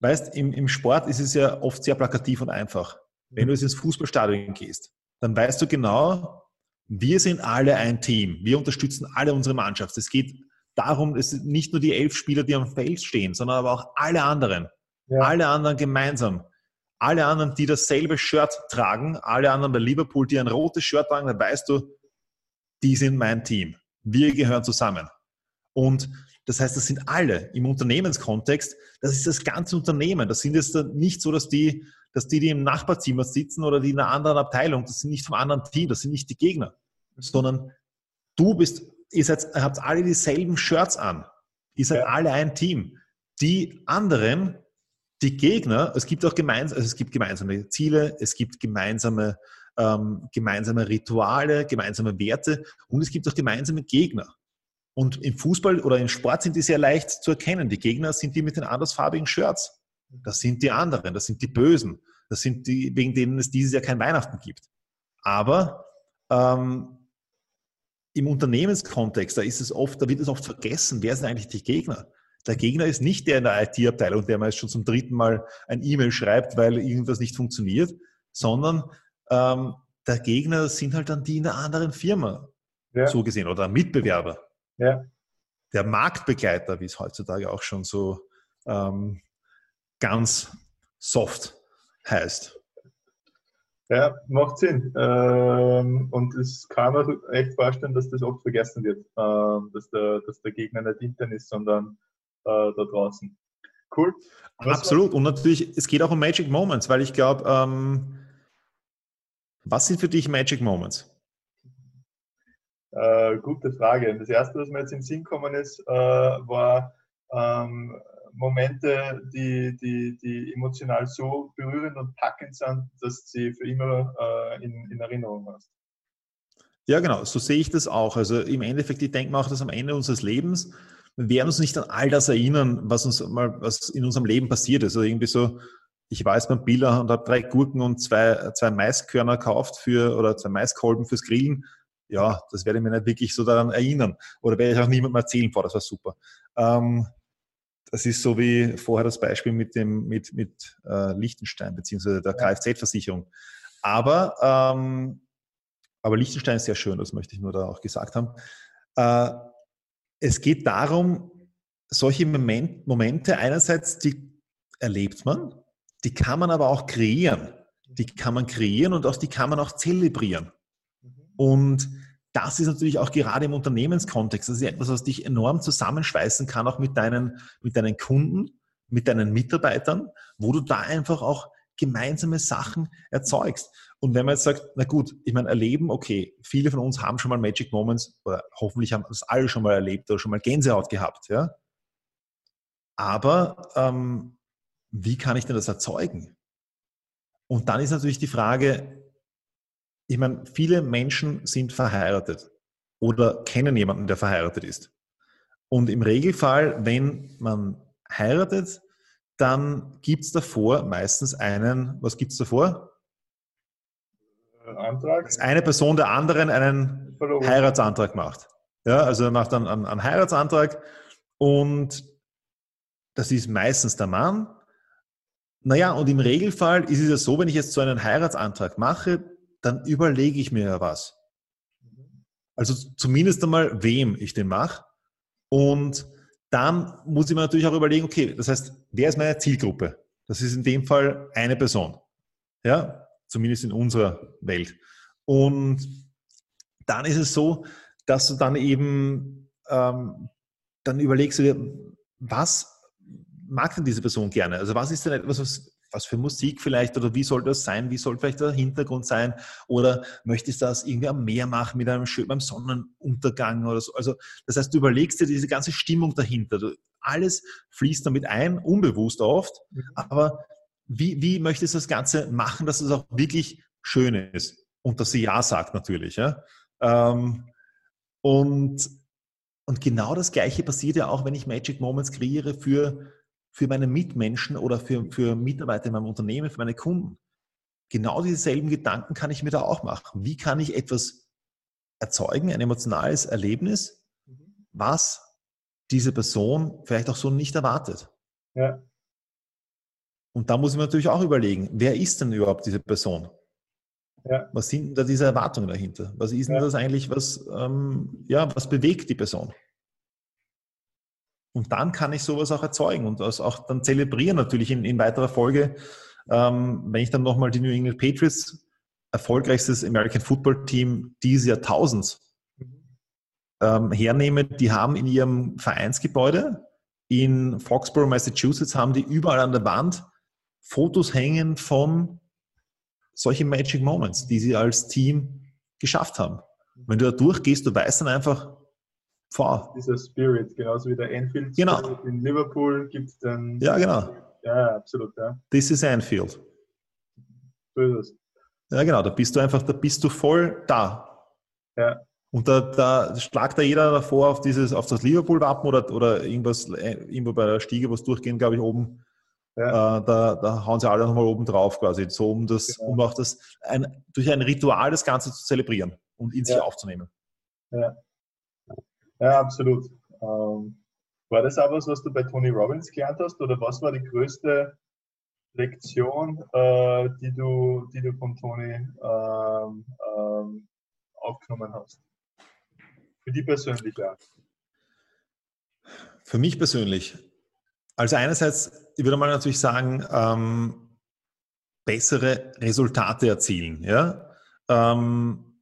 [SPEAKER 2] weißt, im, im Sport ist es ja oft sehr plakativ und einfach. Wenn du jetzt ins Fußballstadion gehst, dann weißt du genau, wir sind alle ein Team. Wir unterstützen alle unsere Mannschaft. Es geht darum, es sind nicht nur die elf Spieler, die am Feld stehen, sondern aber auch alle anderen. Ja. Alle anderen gemeinsam alle anderen, die dasselbe Shirt tragen, alle anderen bei Liverpool, die ein rotes Shirt tragen, dann weißt du, die sind mein Team. Wir gehören zusammen. Und das heißt, das sind alle im Unternehmenskontext. Das ist das ganze Unternehmen. Das sind jetzt nicht so, dass die, dass die, die im Nachbarzimmer sitzen oder die in einer anderen Abteilung, das sind nicht vom anderen Team, das sind nicht die Gegner, sondern du bist, ihr seid, habt alle dieselben Shirts an. Ihr seid ja. alle ein Team. Die anderen die Gegner, es gibt auch gemeinsam, also es gibt gemeinsame Ziele, es gibt gemeinsame, ähm, gemeinsame Rituale, gemeinsame Werte und es gibt auch gemeinsame Gegner. Und im Fußball oder im Sport sind die sehr leicht zu erkennen. Die Gegner sind die mit den andersfarbigen Shirts. Das sind die anderen, das sind die Bösen. Das sind die, wegen denen es dieses Jahr kein Weihnachten gibt. Aber ähm, im Unternehmenskontext, da ist es oft, da wird es oft vergessen, wer sind eigentlich die Gegner? Der Gegner ist nicht der in der IT-Abteilung, der meist schon zum dritten Mal ein E-Mail schreibt, weil irgendwas nicht funktioniert, sondern ähm, der Gegner sind halt dann die in einer anderen Firma, ja. so gesehen, oder Mitbewerber. Ja. Der Marktbegleiter, wie es heutzutage auch schon so ähm, ganz soft heißt.
[SPEAKER 1] Ja, macht Sinn. Ähm, und es kann man echt vorstellen, dass das oft vergessen wird, ähm, dass, der, dass der Gegner nicht intern ist, sondern äh, da draußen.
[SPEAKER 2] Cool. Was Absolut. Und natürlich, es geht auch um Magic Moments, weil ich glaube, ähm, was sind für dich Magic Moments?
[SPEAKER 1] Äh, gute Frage. Das erste, was mir jetzt im Sinn gekommen ist, äh, war ähm, Momente, die, die, die emotional so berührend und packend sind, dass sie für immer äh, in, in Erinnerung hast.
[SPEAKER 2] Ja, genau, so sehe ich das auch. Also im Endeffekt, ich denke mal auch, dass am Ende unseres Lebens wir werden uns nicht an all das erinnern, was uns mal, was in unserem Leben passiert ist. Also irgendwie so, ich weiß beim Biller und habe drei Gurken und zwei, zwei Maiskörner gekauft für, oder zwei Maiskolben fürs Grillen. Ja, das werde ich mir nicht wirklich so daran erinnern. Oder werde ich auch niemandem erzählen, boah, das war super. Ähm, das ist so wie vorher das Beispiel mit dem mit, mit äh, Liechtenstein beziehungsweise der. Kfz-Versicherung. Aber, ähm, aber Liechtenstein ist sehr schön, das möchte ich nur da auch gesagt haben. Äh, es geht darum, solche Moment, Momente einerseits, die erlebt man, die kann man aber auch kreieren. Die kann man kreieren und auch die kann man auch zelebrieren. Und das ist natürlich auch gerade im Unternehmenskontext, das ist etwas, was dich enorm zusammenschweißen kann, auch mit deinen, mit deinen Kunden, mit deinen Mitarbeitern, wo du da einfach auch gemeinsame Sachen erzeugst. Und wenn man jetzt sagt, na gut, ich meine, erleben, okay, viele von uns haben schon mal Magic Moments, oder hoffentlich haben das alle schon mal erlebt oder schon mal Gänsehaut gehabt, ja. Aber ähm, wie kann ich denn das erzeugen? Und dann ist natürlich die Frage, ich meine, viele Menschen sind verheiratet oder kennen jemanden, der verheiratet ist. Und im Regelfall, wenn man heiratet, dann gibt es davor meistens einen, was gibt es davor? Antrag. Dass eine Person der anderen einen Verloren. Heiratsantrag macht. Ja, also er macht dann einen, einen Heiratsantrag und das ist meistens der Mann. Naja, und im Regelfall ist es ja so, wenn ich jetzt so einen Heiratsantrag mache, dann überlege ich mir ja was. Also zumindest einmal, wem ich den mache. Und dann muss ich mir natürlich auch überlegen, okay, das heißt, wer ist meine Zielgruppe? Das ist in dem Fall eine Person. Ja, zumindest in unserer Welt. Und dann ist es so, dass du dann eben ähm, dann überlegst du dir, was mag denn diese Person gerne? Also was ist denn etwas, was was für Musik vielleicht oder wie soll das sein? Wie soll vielleicht der Hintergrund sein? Oder möchtest du das irgendwie am Meer machen mit einem schönen Sonnenuntergang oder so? Also, das heißt, du überlegst dir diese ganze Stimmung dahinter. Du, alles fließt damit ein, unbewusst oft. Mhm. Aber wie, wie möchtest du das Ganze machen, dass es auch wirklich schön ist? Und dass sie Ja sagt natürlich. Ja? Ähm, und, und genau das Gleiche passiert ja auch, wenn ich Magic Moments kreiere für für meine Mitmenschen oder für, für Mitarbeiter in meinem Unternehmen, für meine Kunden. Genau dieselben Gedanken kann ich mir da auch machen. Wie kann ich etwas erzeugen, ein emotionales Erlebnis, mhm. was diese Person vielleicht auch so nicht erwartet? Ja. Und da muss ich mir natürlich auch überlegen, wer ist denn überhaupt diese Person? Ja. Was sind da diese Erwartungen dahinter? Was ist denn ja. das eigentlich, was, ähm, ja, was bewegt die Person? Und dann kann ich sowas auch erzeugen und das auch dann zelebrieren natürlich in, in weiterer Folge. Ähm, wenn ich dann nochmal die New England Patriots, erfolgreichstes American Football Team dieses Jahrtausends, ähm, hernehme, die haben in ihrem Vereinsgebäude in Foxborough, Massachusetts, haben die überall an der Wand Fotos hängen von solchen Magic Moments, die sie als Team geschafft haben. Wenn du da durchgehst, du weißt dann einfach,
[SPEAKER 1] vor. Dieser Spirit, genauso wie der Anfield
[SPEAKER 2] genau.
[SPEAKER 1] in Liverpool gibt es dann.
[SPEAKER 2] Ja, genau.
[SPEAKER 1] Ja, absolut, ja.
[SPEAKER 2] This is Anfield. So ist es. Ja, genau, da bist du einfach, da bist du voll da. Ja. Und da, da schlagt da jeder davor auf dieses, auf das Liverpool-Wappen oder, oder irgendwas, äh, irgendwo bei der Stiege was durchgehen, glaube ich, oben. Ja. Äh, da, da hauen sie alle nochmal oben drauf quasi, so um das, genau. um auch das ein, durch ein Ritual das Ganze zu zelebrieren und in sich aufzunehmen.
[SPEAKER 1] Ja. Ja, absolut. Ähm, war das auch was, was du bei Tony Robbins gelernt hast oder was war die größte Lektion, äh, die, du, die du von Tony ähm, ähm, aufgenommen hast? Für die persönlich ja.
[SPEAKER 2] Für mich persönlich. Also einerseits, ich würde mal natürlich sagen, ähm, bessere Resultate erzielen, ja, ähm,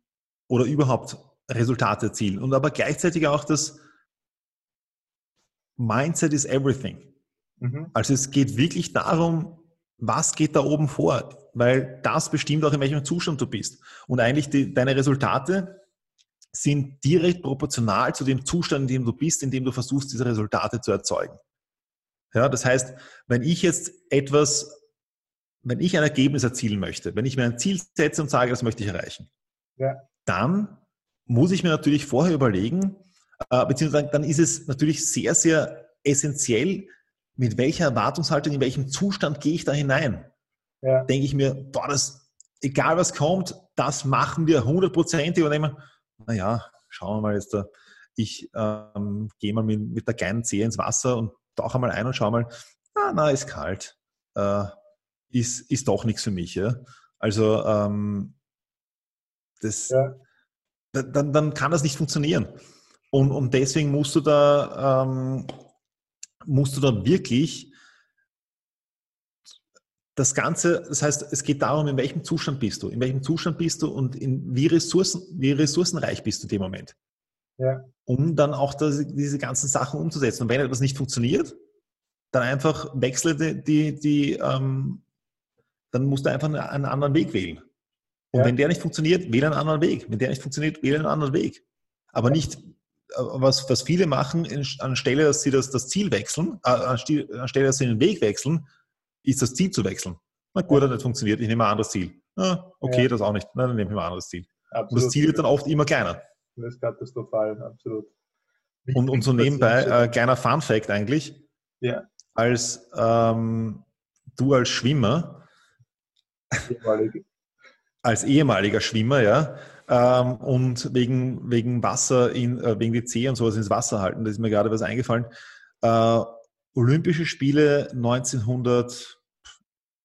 [SPEAKER 2] oder überhaupt Resultate erzielen. Und aber gleichzeitig auch das Mindset is everything. Mhm. Also es geht wirklich darum, was geht da oben vor, weil das bestimmt auch, in welchem Zustand du bist. Und eigentlich die, deine Resultate sind direkt proportional zu dem Zustand, in dem du bist, in dem du versuchst, diese Resultate zu erzeugen. Ja, das heißt, wenn ich jetzt etwas, wenn ich ein Ergebnis erzielen möchte, wenn ich mir ein Ziel setze und sage, das möchte ich erreichen, ja. dann muss ich mir natürlich vorher überlegen, äh, beziehungsweise dann ist es natürlich sehr, sehr essentiell, mit welcher Erwartungshaltung, in welchem Zustand gehe ich da hinein. Ja. Denke ich mir, boah, das, egal was kommt, das machen wir hundertprozentig oder immer, naja, schauen wir mal jetzt da, ich ähm, gehe mal mit, mit der kleinen Zehe ins Wasser und tauche mal ein und schau mal, ah, na, ist kalt. Äh, ist, ist doch nichts für mich. Ja? Also ähm, das, ja. Dann, dann kann das nicht funktionieren. Und, und deswegen musst du da, ähm, musst du da wirklich das Ganze, das heißt, es geht darum, in welchem Zustand bist du, in welchem Zustand bist du und in, wie, Ressourcen, wie ressourcenreich bist du in dem Moment. Ja. Um dann auch das, diese ganzen Sachen umzusetzen. Und wenn etwas nicht funktioniert, dann einfach wechsle die, die, die ähm, dann musst du einfach einen anderen Weg wählen. Und ja. wenn der nicht funktioniert, wähle einen anderen Weg. Wenn der nicht funktioniert, wähle einen anderen Weg. Aber nicht, äh, was, was viele machen, anstelle, dass sie das, das Ziel wechseln, äh, anstelle, dass sie den Weg wechseln, ist das Ziel zu wechseln. Na gut, ja. hat nicht funktioniert, ich nehme ein anderes Ziel. Ah, okay, ja. das auch nicht. Na, dann nehme ich mal ein anderes Ziel. Absolut. Und das Ziel wird dann oft immer kleiner.
[SPEAKER 1] Das ist katastrophal, absolut.
[SPEAKER 2] und, und so nebenbei, äh, kleiner Fun Fact eigentlich. Ja. Als ähm, du als Schwimmer, Ehemalige. Als ehemaliger Schwimmer, ja, ähm, und wegen, wegen Wasser, in, äh, wegen die Zeh und sowas ins Wasser halten, da ist mir gerade was eingefallen. Äh, Olympische Spiele 1900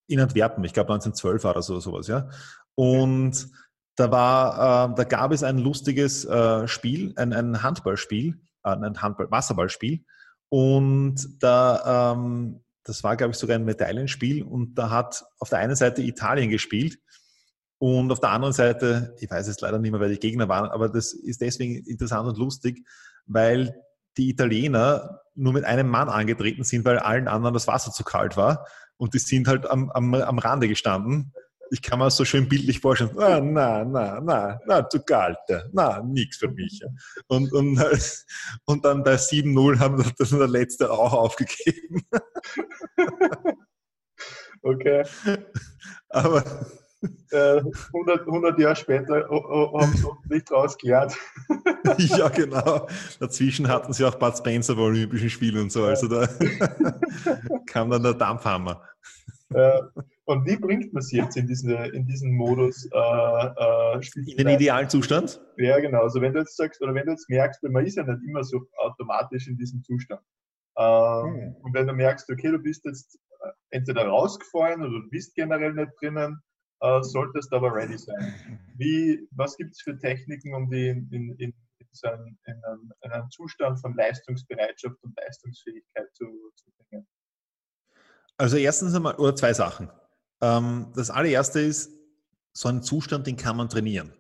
[SPEAKER 2] in Antwerpen, ich glaube 1912 war das oder sowas, ja. Und da war, äh, da gab es ein lustiges äh, Spiel, ein, ein Handballspiel, äh, ein Handball, Wasserballspiel. Und da, ähm, das war, glaube ich, sogar ein Medaillenspiel. Und da hat auf der einen Seite Italien gespielt und auf der anderen Seite, ich weiß es leider nicht mehr, wer die Gegner waren, aber das ist deswegen interessant und lustig, weil die Italiener nur mit einem Mann angetreten sind, weil allen anderen das Wasser zu kalt war. Und die sind halt am, am, am Rande gestanden. Ich kann mir so schön bildlich vorstellen, ah, na, na, na, na, zu kalt, na, nix für mich. Und, und, und dann bei 7-0 haben das der letzte auch aufgegeben.
[SPEAKER 1] Okay.
[SPEAKER 2] Aber
[SPEAKER 1] 100, 100 Jahre später haben sie nicht rausgeklärt.
[SPEAKER 2] ja, genau. Dazwischen hatten sie auch Bud Spencer bei Olympischen Spielen und so. Also da kam dann der Dampfhammer.
[SPEAKER 1] und wie bringt man sie jetzt in, diese, in diesen Modus? Äh,
[SPEAKER 2] äh, in den idealen Zustand?
[SPEAKER 1] Ja, genau. Also wenn du jetzt sagst, oder wenn du jetzt merkst, weil man ist ja nicht immer so automatisch in diesem Zustand. Ähm, hm. Und wenn du merkst, okay, du bist jetzt äh, entweder rausgefallen oder du bist generell nicht drinnen, äh, solltest aber ready sein. Wie, was gibt es für Techniken, um die in, in, in, so einen, in, einen, in, einen, Zustand von Leistungsbereitschaft und Leistungsfähigkeit zu, zu bringen?
[SPEAKER 2] Also erstens einmal, oder zwei Sachen. Ähm, das allererste ist, so einen Zustand, den kann man trainieren.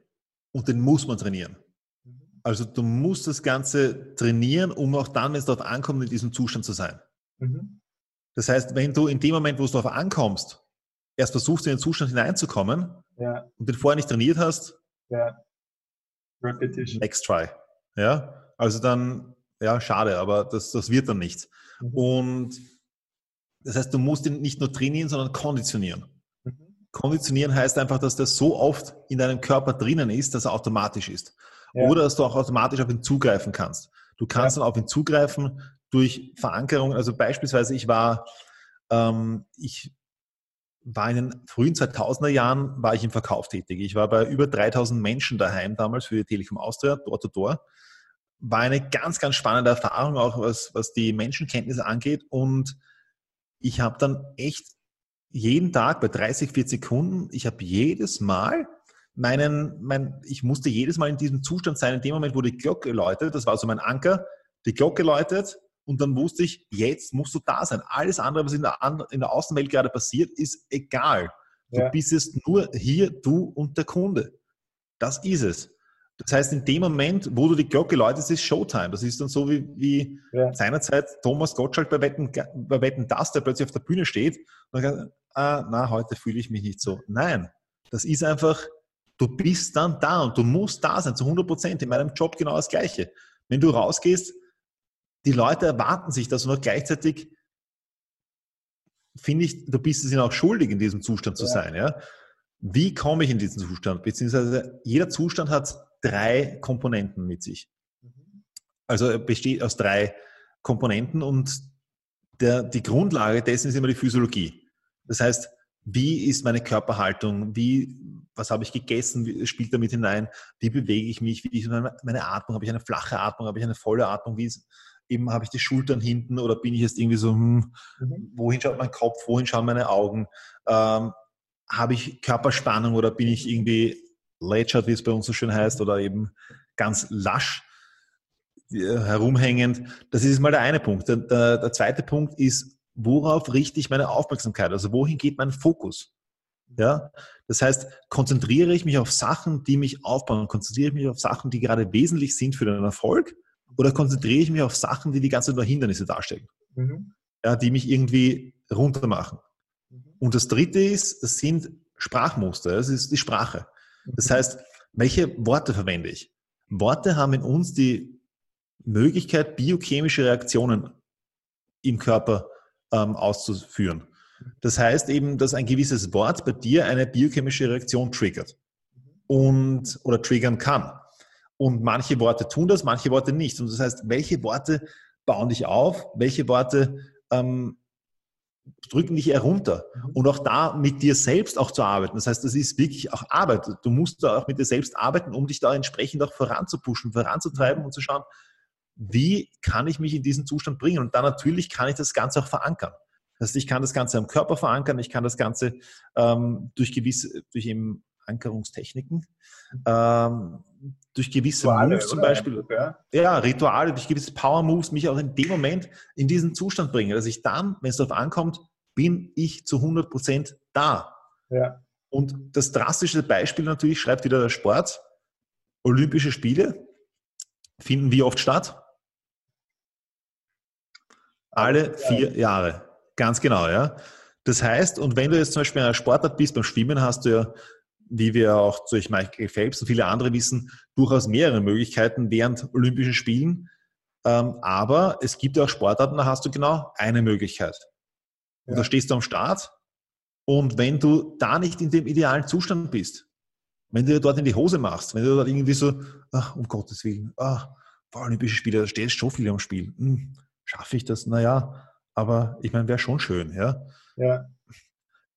[SPEAKER 2] Und den muss man trainieren. Mhm. Also du musst das Ganze trainieren, um auch dann, wenn es darauf ankommt, in diesem Zustand zu sein. Mhm. Das heißt, wenn du in dem Moment, wo es darauf ankommst, erst versuchst, in den Zustand hineinzukommen ja. und den vorher nicht trainiert hast, ja.
[SPEAKER 1] Repetition.
[SPEAKER 2] Next try. Ja, also dann, ja, schade, aber das, das wird dann nichts. Mhm. Und das heißt, du musst ihn nicht nur trainieren, sondern konditionieren. Mhm. Konditionieren heißt einfach, dass der so oft in deinem Körper drinnen ist, dass er automatisch ist. Ja. Oder dass du auch automatisch auf ihn zugreifen kannst. Du kannst ja. dann auf ihn zugreifen durch Verankerung. Also beispielsweise, ich war, ähm, ich war in den frühen 2000er Jahren war ich im Verkauf tätig. Ich war bei über 3000 Menschen daheim damals für die Telekom Austria, Door to Door. War eine ganz, ganz spannende Erfahrung, auch was, was die Menschenkenntnisse angeht. Und ich habe dann echt jeden Tag bei 30, 40 Kunden, ich habe jedes Mal meinen, mein, ich musste jedes Mal in diesem Zustand sein, in dem Moment, wo die Glocke läutet, das war so mein Anker, die Glocke läutet, und dann wusste ich, jetzt musst du da sein. Alles andere, was in der, in der Außenwelt gerade passiert, ist egal. Du ja. bist es nur hier, du und der Kunde. Das ist es. Das heißt, in dem Moment, wo du die Glocke läutest, ist Showtime. Das ist dann so wie, wie ja. seinerzeit Thomas Gottschalk bei Wetten, bei Wetten Das, der plötzlich auf der Bühne steht und sagt, ah, na, heute fühle ich mich nicht so. Nein, das ist einfach, du bist dann da und du musst da sein, zu 100 Prozent. In meinem Job genau das Gleiche. Wenn du rausgehst, die Leute erwarten sich das und auch gleichzeitig finde ich, du bist es ihnen auch schuldig, in diesem Zustand zu ja. sein. Ja? Wie komme ich in diesen Zustand? Beziehungsweise jeder Zustand hat drei Komponenten mit sich. Mhm. Also er besteht aus drei Komponenten und der, die Grundlage dessen ist immer die Physiologie. Das heißt, wie ist meine Körperhaltung? Wie, was habe ich gegessen? Wie, spielt damit hinein? Wie bewege ich mich? Wie ist meine, meine Atmung? Habe ich eine flache Atmung? Habe ich eine volle Atmung? Wie ist, eben habe ich die Schultern hinten oder bin ich jetzt irgendwie so, hm, mhm. wohin schaut mein Kopf, wohin schauen meine Augen? Ähm, habe ich Körperspannung oder bin ich irgendwie lätschert, wie es bei uns so schön heißt, oder eben ganz lasch äh, herumhängend. Das ist mal der eine Punkt. Der, der, der zweite Punkt ist, worauf richte ich meine Aufmerksamkeit? Also wohin geht mein Fokus? Ja, das heißt, konzentriere ich mich auf Sachen, die mich aufbauen, konzentriere ich mich auf Sachen, die gerade wesentlich sind für den Erfolg, oder konzentriere ich mich auf Sachen, die die ganze Zeit nur Hindernisse darstellen, mhm. ja, die mich irgendwie runtermachen. Mhm. Und das Dritte ist, das sind Sprachmuster, das ist die Sprache. Das heißt, welche Worte verwende ich? Worte haben in uns die Möglichkeit, biochemische Reaktionen im Körper ähm, auszuführen. Das heißt eben, dass ein gewisses Wort bei dir eine biochemische Reaktion triggert und oder triggern kann. Und manche Worte tun das, manche Worte nicht. Und das heißt, welche Worte bauen dich auf, welche Worte ähm, drücken dich eher runter. Mhm. Und auch da mit dir selbst auch zu arbeiten. Das heißt, das ist wirklich auch Arbeit. Du musst da auch mit dir selbst arbeiten, um dich da entsprechend auch voranzupuschen, voranzutreiben und zu schauen, wie kann ich mich in diesen Zustand bringen? Und dann natürlich kann ich das Ganze auch verankern. Das heißt, ich kann das Ganze am Körper verankern, ich kann das Ganze ähm, durch gewisse, durch eben Ankerungstechniken, ähm, durch gewisse Rituale, Moves zum Beispiel, ja? ja, Rituale, durch gewisse Power Moves mich auch in dem Moment in diesen Zustand bringe, dass ich dann, wenn es darauf ankommt, bin ich zu 100 Prozent da. Ja. Und das drastische Beispiel natürlich schreibt wieder der Sport. Olympische Spiele finden wie oft statt? Alle vier Jahre. Ganz genau, ja. Das heißt, und wenn du jetzt zum Beispiel in einer Sportart bist, beim Schwimmen hast du ja wie wir auch durch Michael Phelps und viele andere wissen, durchaus mehrere Möglichkeiten während Olympischen Spielen. Ähm, aber es gibt auch Sportarten, da hast du genau eine Möglichkeit. Und ja. da stehst du am Start und wenn du da nicht in dem idealen Zustand bist, wenn du dort in die Hose machst, wenn du dort irgendwie so, ach, um Gottes Willen, ach, vor Olympische Spiele, da stehst schon viel am Spiel. Hm, schaffe ich das? Naja, aber ich meine, wäre schon schön, ja. Ja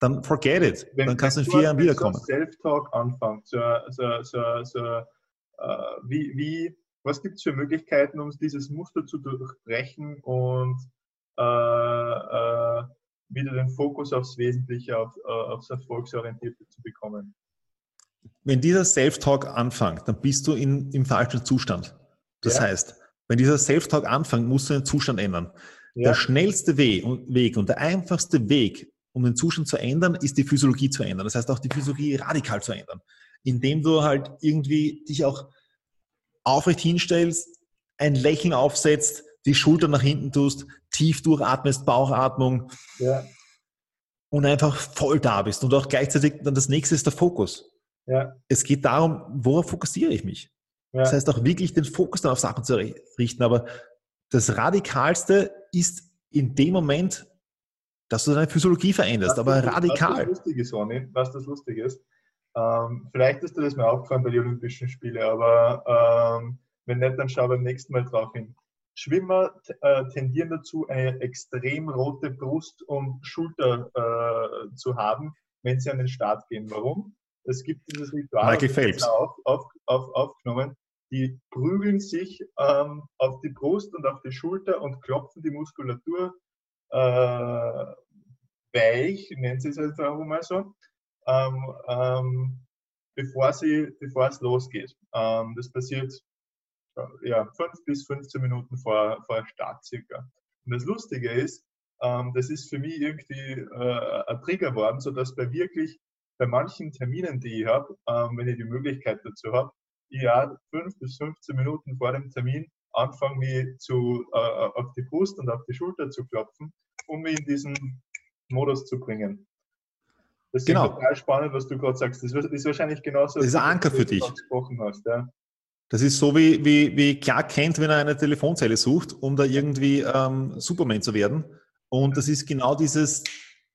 [SPEAKER 2] dann forget it. Wenn, dann kannst du in vier Jahren wiederkommen.
[SPEAKER 1] So Self-Talk anfängt, so, so, so, so uh, wie, wie, was gibt es für Möglichkeiten, um dieses Muster zu durchbrechen und uh, uh, wieder den Fokus aufs Wesentliche, auf, aufs Erfolgsorientierte zu bekommen?
[SPEAKER 2] Wenn dieser Self-Talk anfängt, dann bist du in, im falschen Zustand. Das ja. heißt, wenn dieser Self-Talk anfängt, musst du den Zustand ändern. Ja. Der schnellste Weg und der einfachste Weg, um den Zustand zu ändern, ist die Physiologie zu ändern. Das heißt auch die Physiologie radikal zu ändern, indem du halt irgendwie dich auch aufrecht hinstellst, ein Lächeln aufsetzt, die Schultern nach hinten tust, tief durchatmest, Bauchatmung ja. und einfach voll da bist. Und auch gleichzeitig dann das nächste ist der Fokus. Ja. Es geht darum, worauf fokussiere ich mich? Ja. Das heißt auch wirklich den Fokus dann auf Sachen zu richten. Aber das Radikalste ist in dem Moment dass du deine Physiologie veränderst, was aber das, radikal. Was
[SPEAKER 1] das Lustige ist, Ronny, was das Lustige ist, ähm, vielleicht ist dir das mal aufgefallen bei den Olympischen Spielen, aber ähm, wenn nicht, dann schau beim nächsten Mal drauf hin. Schwimmer äh, tendieren dazu, eine extrem rote Brust und Schulter äh, zu haben, wenn sie an den Start gehen. Warum? Es gibt dieses Ritual auf, auf, auf, aufgenommen, die prügeln sich ähm, auf die Brust und auf die Schulter und klopfen die Muskulatur äh, weich, nennen Sie es jetzt auch mal so, ähm, ähm, bevor, sie, bevor es losgeht. Ähm, das passiert ja, 5 bis 15 Minuten vor, vor Start circa. Und das Lustige ist, ähm, das ist für mich irgendwie äh, ein Trigger geworden, sodass bei wirklich bei manchen Terminen, die ich habe, ähm, wenn ich die Möglichkeit dazu habe, ich ja 5 bis 15 Minuten vor dem Termin anfange, mich zu, äh, auf die Brust und auf die Schulter zu klopfen, um mich in diesen Modus zu bringen. Das ist genau. total spannend, was du gerade sagst. Das ist wahrscheinlich genauso.
[SPEAKER 2] Das ist ein Anker für dich. Hast, ja. Das ist so wie, wie, wie Clark kennt, wenn er eine Telefonzelle sucht, um da irgendwie ähm, Superman zu werden. Und das ist genau dieses,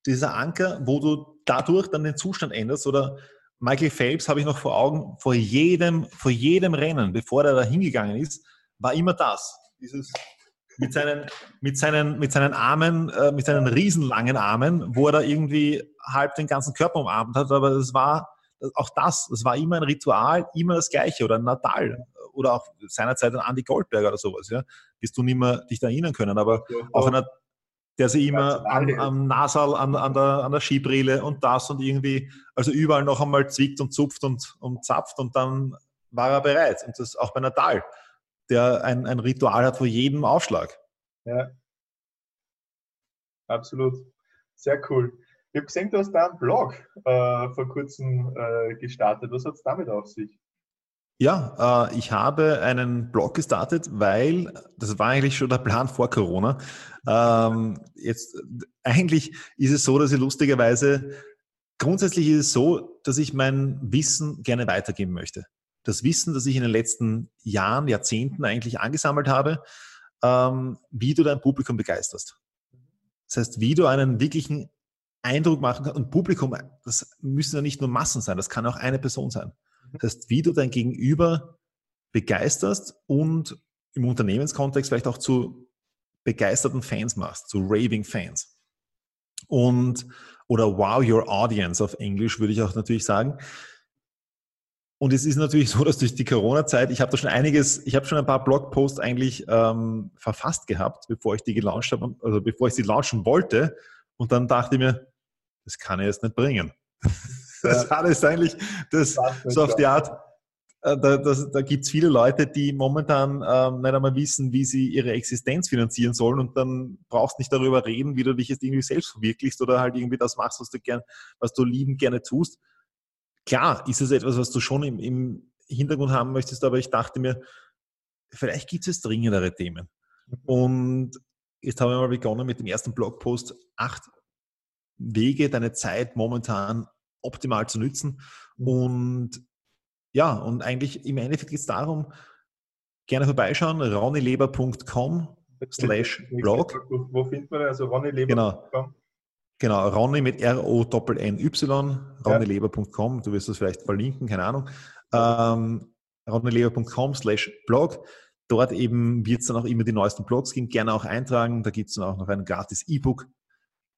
[SPEAKER 2] dieser Anker, wo du dadurch dann den Zustand änderst. Oder Michael Phelps habe ich noch vor Augen, vor jedem, vor jedem Rennen, bevor er da hingegangen ist, war immer das. Dieses mit seinen, mit seinen, mit seinen Armen, äh, mit seinen riesenlangen Armen, wo er da irgendwie halb den ganzen Körper umarmt hat. Aber das war auch das, das war immer ein Ritual, immer das Gleiche oder Natal oder auch seinerzeit ein Andy Goldberger oder sowas, ja, bist du nicht mehr dich da erinnern können. Aber ja, auch einer, der sich immer am, am Nasal, an, an, der, an der Skibrille und das und irgendwie, also überall noch einmal zwickt und zupft und, und zapft und dann war er bereit. Und das auch bei Natal, der ein, ein Ritual hat vor jedem Aufschlag.
[SPEAKER 1] Ja, absolut. Sehr cool. Ich habe gesehen, du hast da einen Blog äh, vor kurzem äh, gestartet. Was hat es damit auf sich?
[SPEAKER 2] Ja, äh, ich habe einen Blog gestartet, weil das war eigentlich schon der Plan vor Corona. Ähm, jetzt eigentlich ist es so, dass ich lustigerweise grundsätzlich ist es so, dass ich mein Wissen gerne weitergeben möchte. Das Wissen, das ich in den letzten Jahren, Jahrzehnten eigentlich angesammelt habe, ähm, wie du dein Publikum begeisterst. Das heißt, wie du einen wirklichen Eindruck machen kannst. Und Publikum, das müssen ja nicht nur Massen sein, das kann auch eine Person sein. Das heißt, wie du dein Gegenüber begeisterst und im Unternehmenskontext vielleicht auch zu begeisterten Fans machst, zu raving Fans. Und, oder wow your audience auf Englisch würde ich auch natürlich sagen. Und es ist natürlich so, dass durch die Corona-Zeit, ich habe da schon einiges, ich habe schon ein paar Blogposts eigentlich ähm, verfasst gehabt, bevor ich die gelauncht habe, also bevor ich sie launchen wollte. Und dann dachte ich mir, das kann ich jetzt nicht bringen. Das ja. ist eigentlich das, so auf die Art, äh, da, das, da gibt es viele Leute, die momentan ähm, nicht einmal wissen, wie sie ihre Existenz finanzieren sollen und dann brauchst du nicht darüber reden, wie du dich jetzt irgendwie selbst verwirklichst oder halt irgendwie das machst, was du gern, was du liebend gerne tust. Klar ist es etwas, was du schon im, im Hintergrund haben möchtest, aber ich dachte mir, vielleicht gibt es dringendere Themen. Mhm. Und jetzt habe ich mal begonnen mit dem ersten Blogpost, acht Wege, deine Zeit momentan optimal zu nützen. Mhm. Und ja, und eigentlich im Endeffekt geht es darum, gerne vorbeischauen, ronnyleber.com slash blog.
[SPEAKER 1] Wo findet man das? Also ronnyleber.com?
[SPEAKER 2] Genau. Genau, Ronny mit R-O-N-Y, ronnyleber.com, du wirst das vielleicht verlinken, keine Ahnung. Ähm, ronnyleber.com slash blog. Dort eben wird es dann auch immer die neuesten Blogs geben, gerne auch eintragen. Da gibt es dann auch noch ein gratis E-Book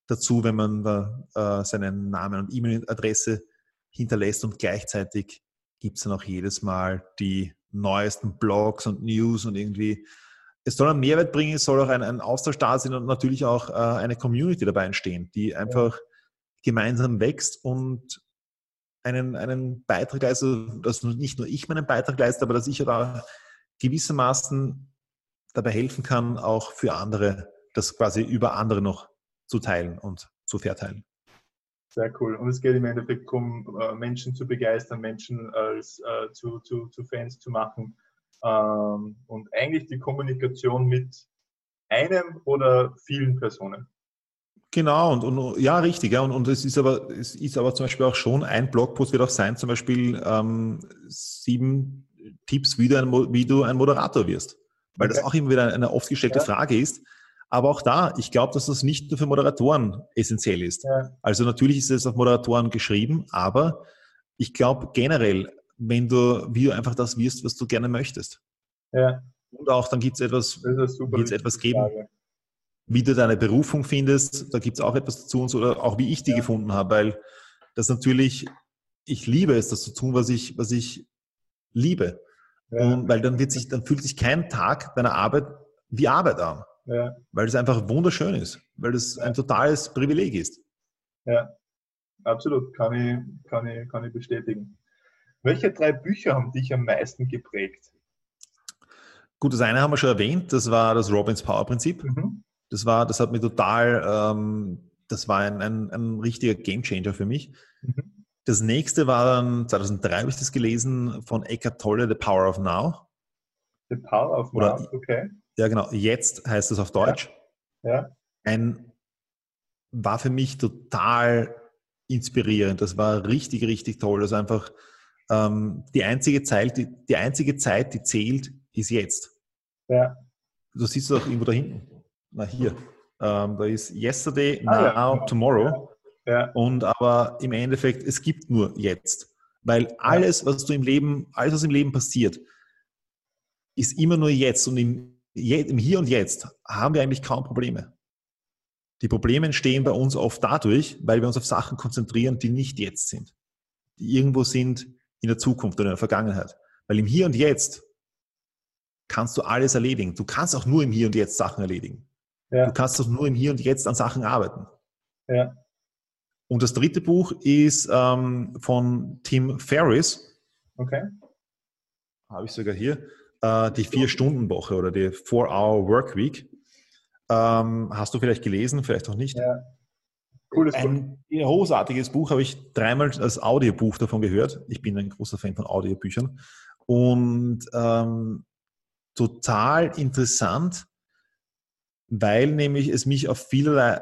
[SPEAKER 2] dazu, wenn man da, äh, seinen Namen und E-Mail-Adresse hinterlässt und gleichzeitig gibt es dann auch jedes Mal die neuesten Blogs und News und irgendwie es soll einen Mehrwert bringen, es soll auch ein, ein Austausch da sein und natürlich auch äh, eine Community dabei entstehen, die einfach gemeinsam wächst und einen, einen Beitrag leistet, also, dass nicht nur ich meinen Beitrag leiste, aber dass ich auch gewissermaßen dabei helfen kann, auch für andere, das quasi über andere noch zu teilen und zu verteilen.
[SPEAKER 1] Sehr cool. Und es geht im Endeffekt darum, äh, Menschen zu begeistern, Menschen als, äh, zu, zu, zu Fans zu machen ähm, und eigentlich die Kommunikation mit einem oder vielen Personen.
[SPEAKER 2] Genau, und, und ja, richtig, ja. Und, und es ist aber, es ist aber zum Beispiel auch schon, ein Blogpost wird auch sein, zum Beispiel ähm, sieben Tipps, wie du, ein, wie du ein Moderator wirst. Weil okay. das auch immer wieder eine oft gestellte ja. Frage ist. Aber auch da, ich glaube, dass das nicht nur für Moderatoren essentiell ist. Ja. Also natürlich ist es auf Moderatoren geschrieben, aber ich glaube generell, wenn du, wie du einfach das wirst, was du gerne möchtest. Ja. Und auch dann gibt es etwas, wird etwas geben, Frage. wie du deine Berufung findest. Da gibt es auch etwas dazu und so, oder auch wie ich die ja. gefunden habe, weil das natürlich, ich liebe es, das zu tun, was ich, was ich liebe. Ja. Und weil dann wird sich, dann fühlt sich kein Tag deiner Arbeit wie Arbeit an. Ja. Weil es einfach wunderschön ist, weil es ein totales Privileg ist.
[SPEAKER 1] Ja, absolut, kann ich, kann ich, kann ich bestätigen. Welche drei Bücher haben dich am meisten geprägt?
[SPEAKER 2] Gut, das eine haben wir schon erwähnt, das war das Robbins Power Prinzip. Mhm. Das war, das hat mir total, ähm, das war ein, ein, ein richtiger Gamechanger für mich. Mhm. Das nächste war dann, 2003 habe ich das gelesen, von Eckhart Tolle, The Power of Now.
[SPEAKER 1] The Power of Now, Oder, okay.
[SPEAKER 2] Ja, genau. Jetzt heißt es auf Deutsch. Ja. ja. Ein, war für mich total inspirierend. Das war richtig, richtig toll. Das ist einfach ähm, die, einzige Zeit, die, die einzige Zeit, die zählt, ist jetzt. Ja. Du siehst es auch irgendwo da hinten. Na, hier. Ähm, da ist yesterday, now, ah, ja. tomorrow. Ja. Und aber im Endeffekt, es gibt nur jetzt. Weil alles, was du im Leben, alles, was im Leben passiert, ist immer nur jetzt. Und im im Hier und Jetzt haben wir eigentlich kaum Probleme. Die Probleme entstehen bei uns oft dadurch, weil wir uns auf Sachen konzentrieren, die nicht jetzt sind, die irgendwo sind in der Zukunft oder in der Vergangenheit. Weil im Hier und Jetzt kannst du alles erledigen. Du kannst auch nur im Hier und Jetzt Sachen erledigen. Ja. Du kannst auch nur im Hier und Jetzt an Sachen arbeiten.
[SPEAKER 1] Ja.
[SPEAKER 2] Und das dritte Buch ist ähm, von Tim Ferriss.
[SPEAKER 1] Okay.
[SPEAKER 2] Habe ich sogar hier. Äh, die Vier-Stunden-Woche oder die Four-Hour-Work-Week. Ähm, hast du vielleicht gelesen, vielleicht auch nicht?
[SPEAKER 1] Ja. Cooles
[SPEAKER 2] ein Buch. großartiges Buch, habe ich dreimal als Audiobuch davon gehört. Ich bin ein großer Fan von Audiobüchern. Und ähm, total interessant, weil nämlich es mich auf vielerlei,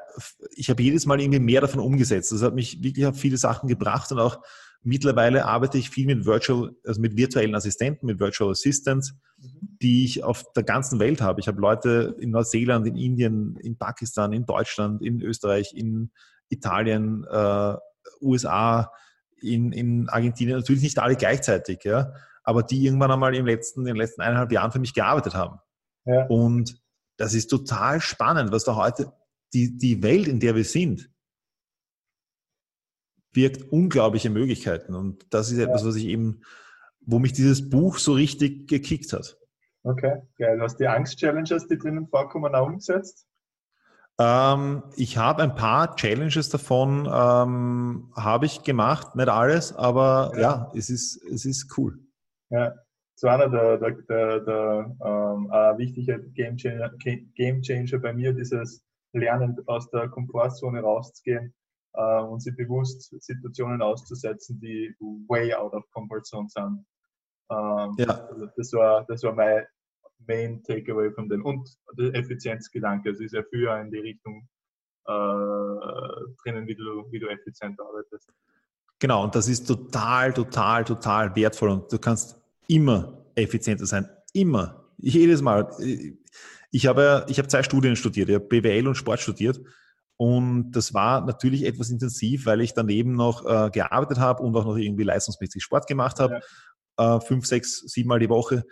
[SPEAKER 2] ich habe jedes Mal irgendwie mehr davon umgesetzt. Das hat mich wirklich auf viele Sachen gebracht und auch mittlerweile arbeite ich viel mit Virtual, also mit virtuellen Assistenten, mit Virtual Assistants, mhm. die ich auf der ganzen Welt habe. Ich habe Leute in Neuseeland, in Indien, in Pakistan, in Deutschland, in Österreich, in Italien, äh, USA, in, in Argentinien, natürlich nicht alle gleichzeitig, ja, aber die irgendwann einmal im letzten, in den letzten eineinhalb Jahren für mich gearbeitet haben. Ja. Und das ist total spannend, was da heute, die, die Welt, in der wir sind, birgt unglaubliche Möglichkeiten. Und das ist etwas, was ich eben, wo mich dieses Buch so richtig gekickt hat.
[SPEAKER 1] Okay, geil. Hast du die Angst-Challenges, die drinnen vorkommen, auch umgesetzt?
[SPEAKER 2] Ähm, ich habe ein paar Challenges davon, ähm, habe ich gemacht, nicht alles, aber ja. ja, es, ist, es ist cool.
[SPEAKER 1] Ja, so einer der, der, der, der ähm, äh, wichtige Game Changer, Game Changer bei mir, dieses Lernen aus der Komfortzone rauszugehen äh, und sich bewusst Situationen auszusetzen, die way out of comfort zone sind. Ähm, ja. Also das, war, das war mein Main Takeaway von dem. Und der Effizienzgedanke, es ist ja früher in die Richtung äh, drinnen, wie du, wie du effizient arbeitest.
[SPEAKER 2] Genau, und das ist total, total, total wertvoll und du kannst immer effizienter sein. Immer. Jedes Mal. Ich habe, ich habe zwei Studien studiert. Ich habe BWL und Sport studiert. Und das war natürlich etwas intensiv, weil ich daneben noch äh, gearbeitet habe und auch noch irgendwie leistungsmäßig Sport gemacht habe. Ja. Äh, fünf, sechs, sieben Mal die Woche.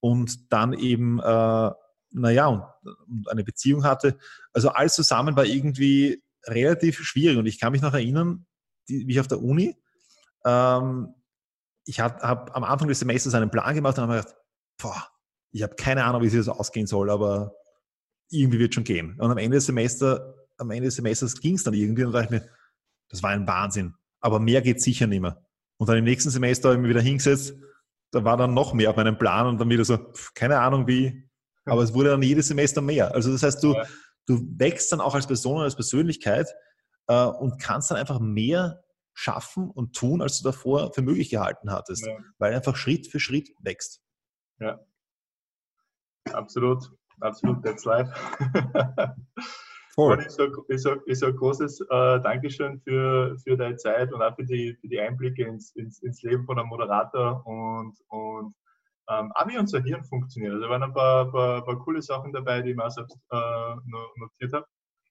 [SPEAKER 2] Und dann eben, äh, naja, und, und eine Beziehung hatte. Also alles zusammen war irgendwie relativ schwierig. Und ich kann mich noch erinnern, die, wie ich auf der Uni, ähm, ich habe hab am Anfang des Semesters einen Plan gemacht und habe mir gedacht, boah, ich habe keine Ahnung, wie es ausgehen soll, aber irgendwie wird schon gehen. Und am Ende des Semesters, am Ende des Semesters ging es dann irgendwie und da dachte ich mir, das war ein Wahnsinn. Aber mehr geht sicher nicht mehr. Und dann im nächsten Semester habe ich mich wieder hingesetzt, da war dann noch mehr auf meinem Plan und dann wieder so, keine Ahnung wie, aber es wurde dann jedes Semester mehr. Also das heißt, du, du wächst dann auch als Person, als Persönlichkeit äh, und kannst dann einfach mehr schaffen und tun, als du davor für möglich gehalten hattest, ja. weil einfach Schritt für Schritt wächst.
[SPEAKER 1] Ja, absolut, absolut, that's life. Voll. Ich sage sag, sag großes äh, Dankeschön für, für deine Zeit und auch für die, für die Einblicke ins, ins, ins Leben von einem Moderator und, und ähm, auch wie unser Hirn funktioniert. Also da waren ein paar, paar, paar coole Sachen dabei, die ich mir auch selbst äh, notiert habe,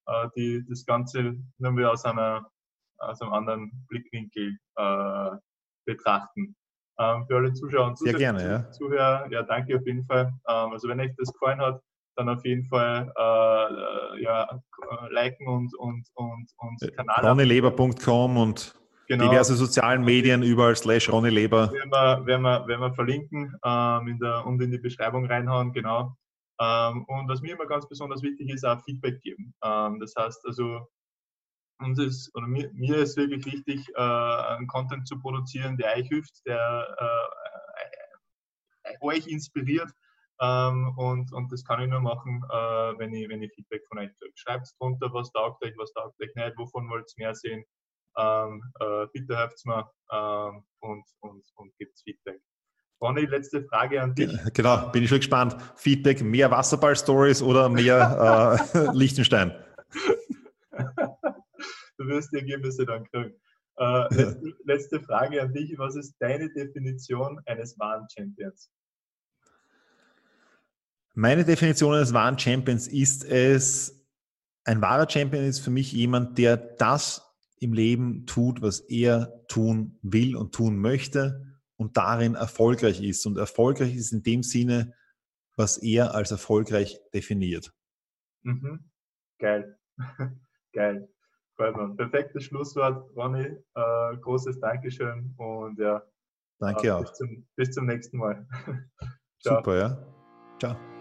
[SPEAKER 1] äh, die das Ganze wir aus einer aus einem anderen Blickwinkel äh, betrachten. Ähm, für alle Zuschauer und
[SPEAKER 2] Zuschauer, gerne, ja.
[SPEAKER 1] Zuhörer, ja, danke auf jeden Fall. Ähm, also wenn euch das gefallen hat, dann auf jeden Fall äh, ja, liken und, und, und, und
[SPEAKER 2] äh, Kanal. RonnyLeber.com und genau. diverse sozialen Medien überall slash Ronny Leber.
[SPEAKER 1] Werden wir, werden wir, werden wir verlinken ähm, in der, und in die Beschreibung reinhauen, genau. Ähm, und was mir immer ganz besonders wichtig ist, auch Feedback geben. Ähm, das heißt also, uns ist, oder mir, mir ist wirklich wichtig, äh, einen Content zu produzieren, der euch hilft, der äh, äh, euch inspiriert. Ähm, und, und das kann ich nur machen, äh, wenn, ich, wenn ich Feedback von euch kriege. Schreibt drunter, was taugt euch, was taugt euch nicht, wovon wollt ihr mehr sehen. Ähm, äh, bitte helft mir ähm, und, und, und gibt Feedback. Ronny, letzte Frage an dich.
[SPEAKER 2] Genau, bin ich schon gespannt. Feedback, mehr Wasserball-Stories oder mehr äh, Liechtenstein?
[SPEAKER 1] du wirst die Ergebnisse dann kriegen. Äh, letzte, letzte, Frage an dich. Was ist deine Definition eines wahren Champions?
[SPEAKER 2] Meine Definition eines wahren Champions ist es, ein wahrer Champion ist für mich jemand, der das im Leben tut, was er tun will und tun möchte und darin erfolgreich ist. Und erfolgreich ist in dem Sinne, was er als erfolgreich definiert.
[SPEAKER 1] Mhm. Geil. Geil. Perfektes Schlusswort, Ronny. Äh, großes Dankeschön und ja.
[SPEAKER 2] Danke äh,
[SPEAKER 1] bis, zum, bis zum nächsten Mal.
[SPEAKER 2] Super, ja. Ciao.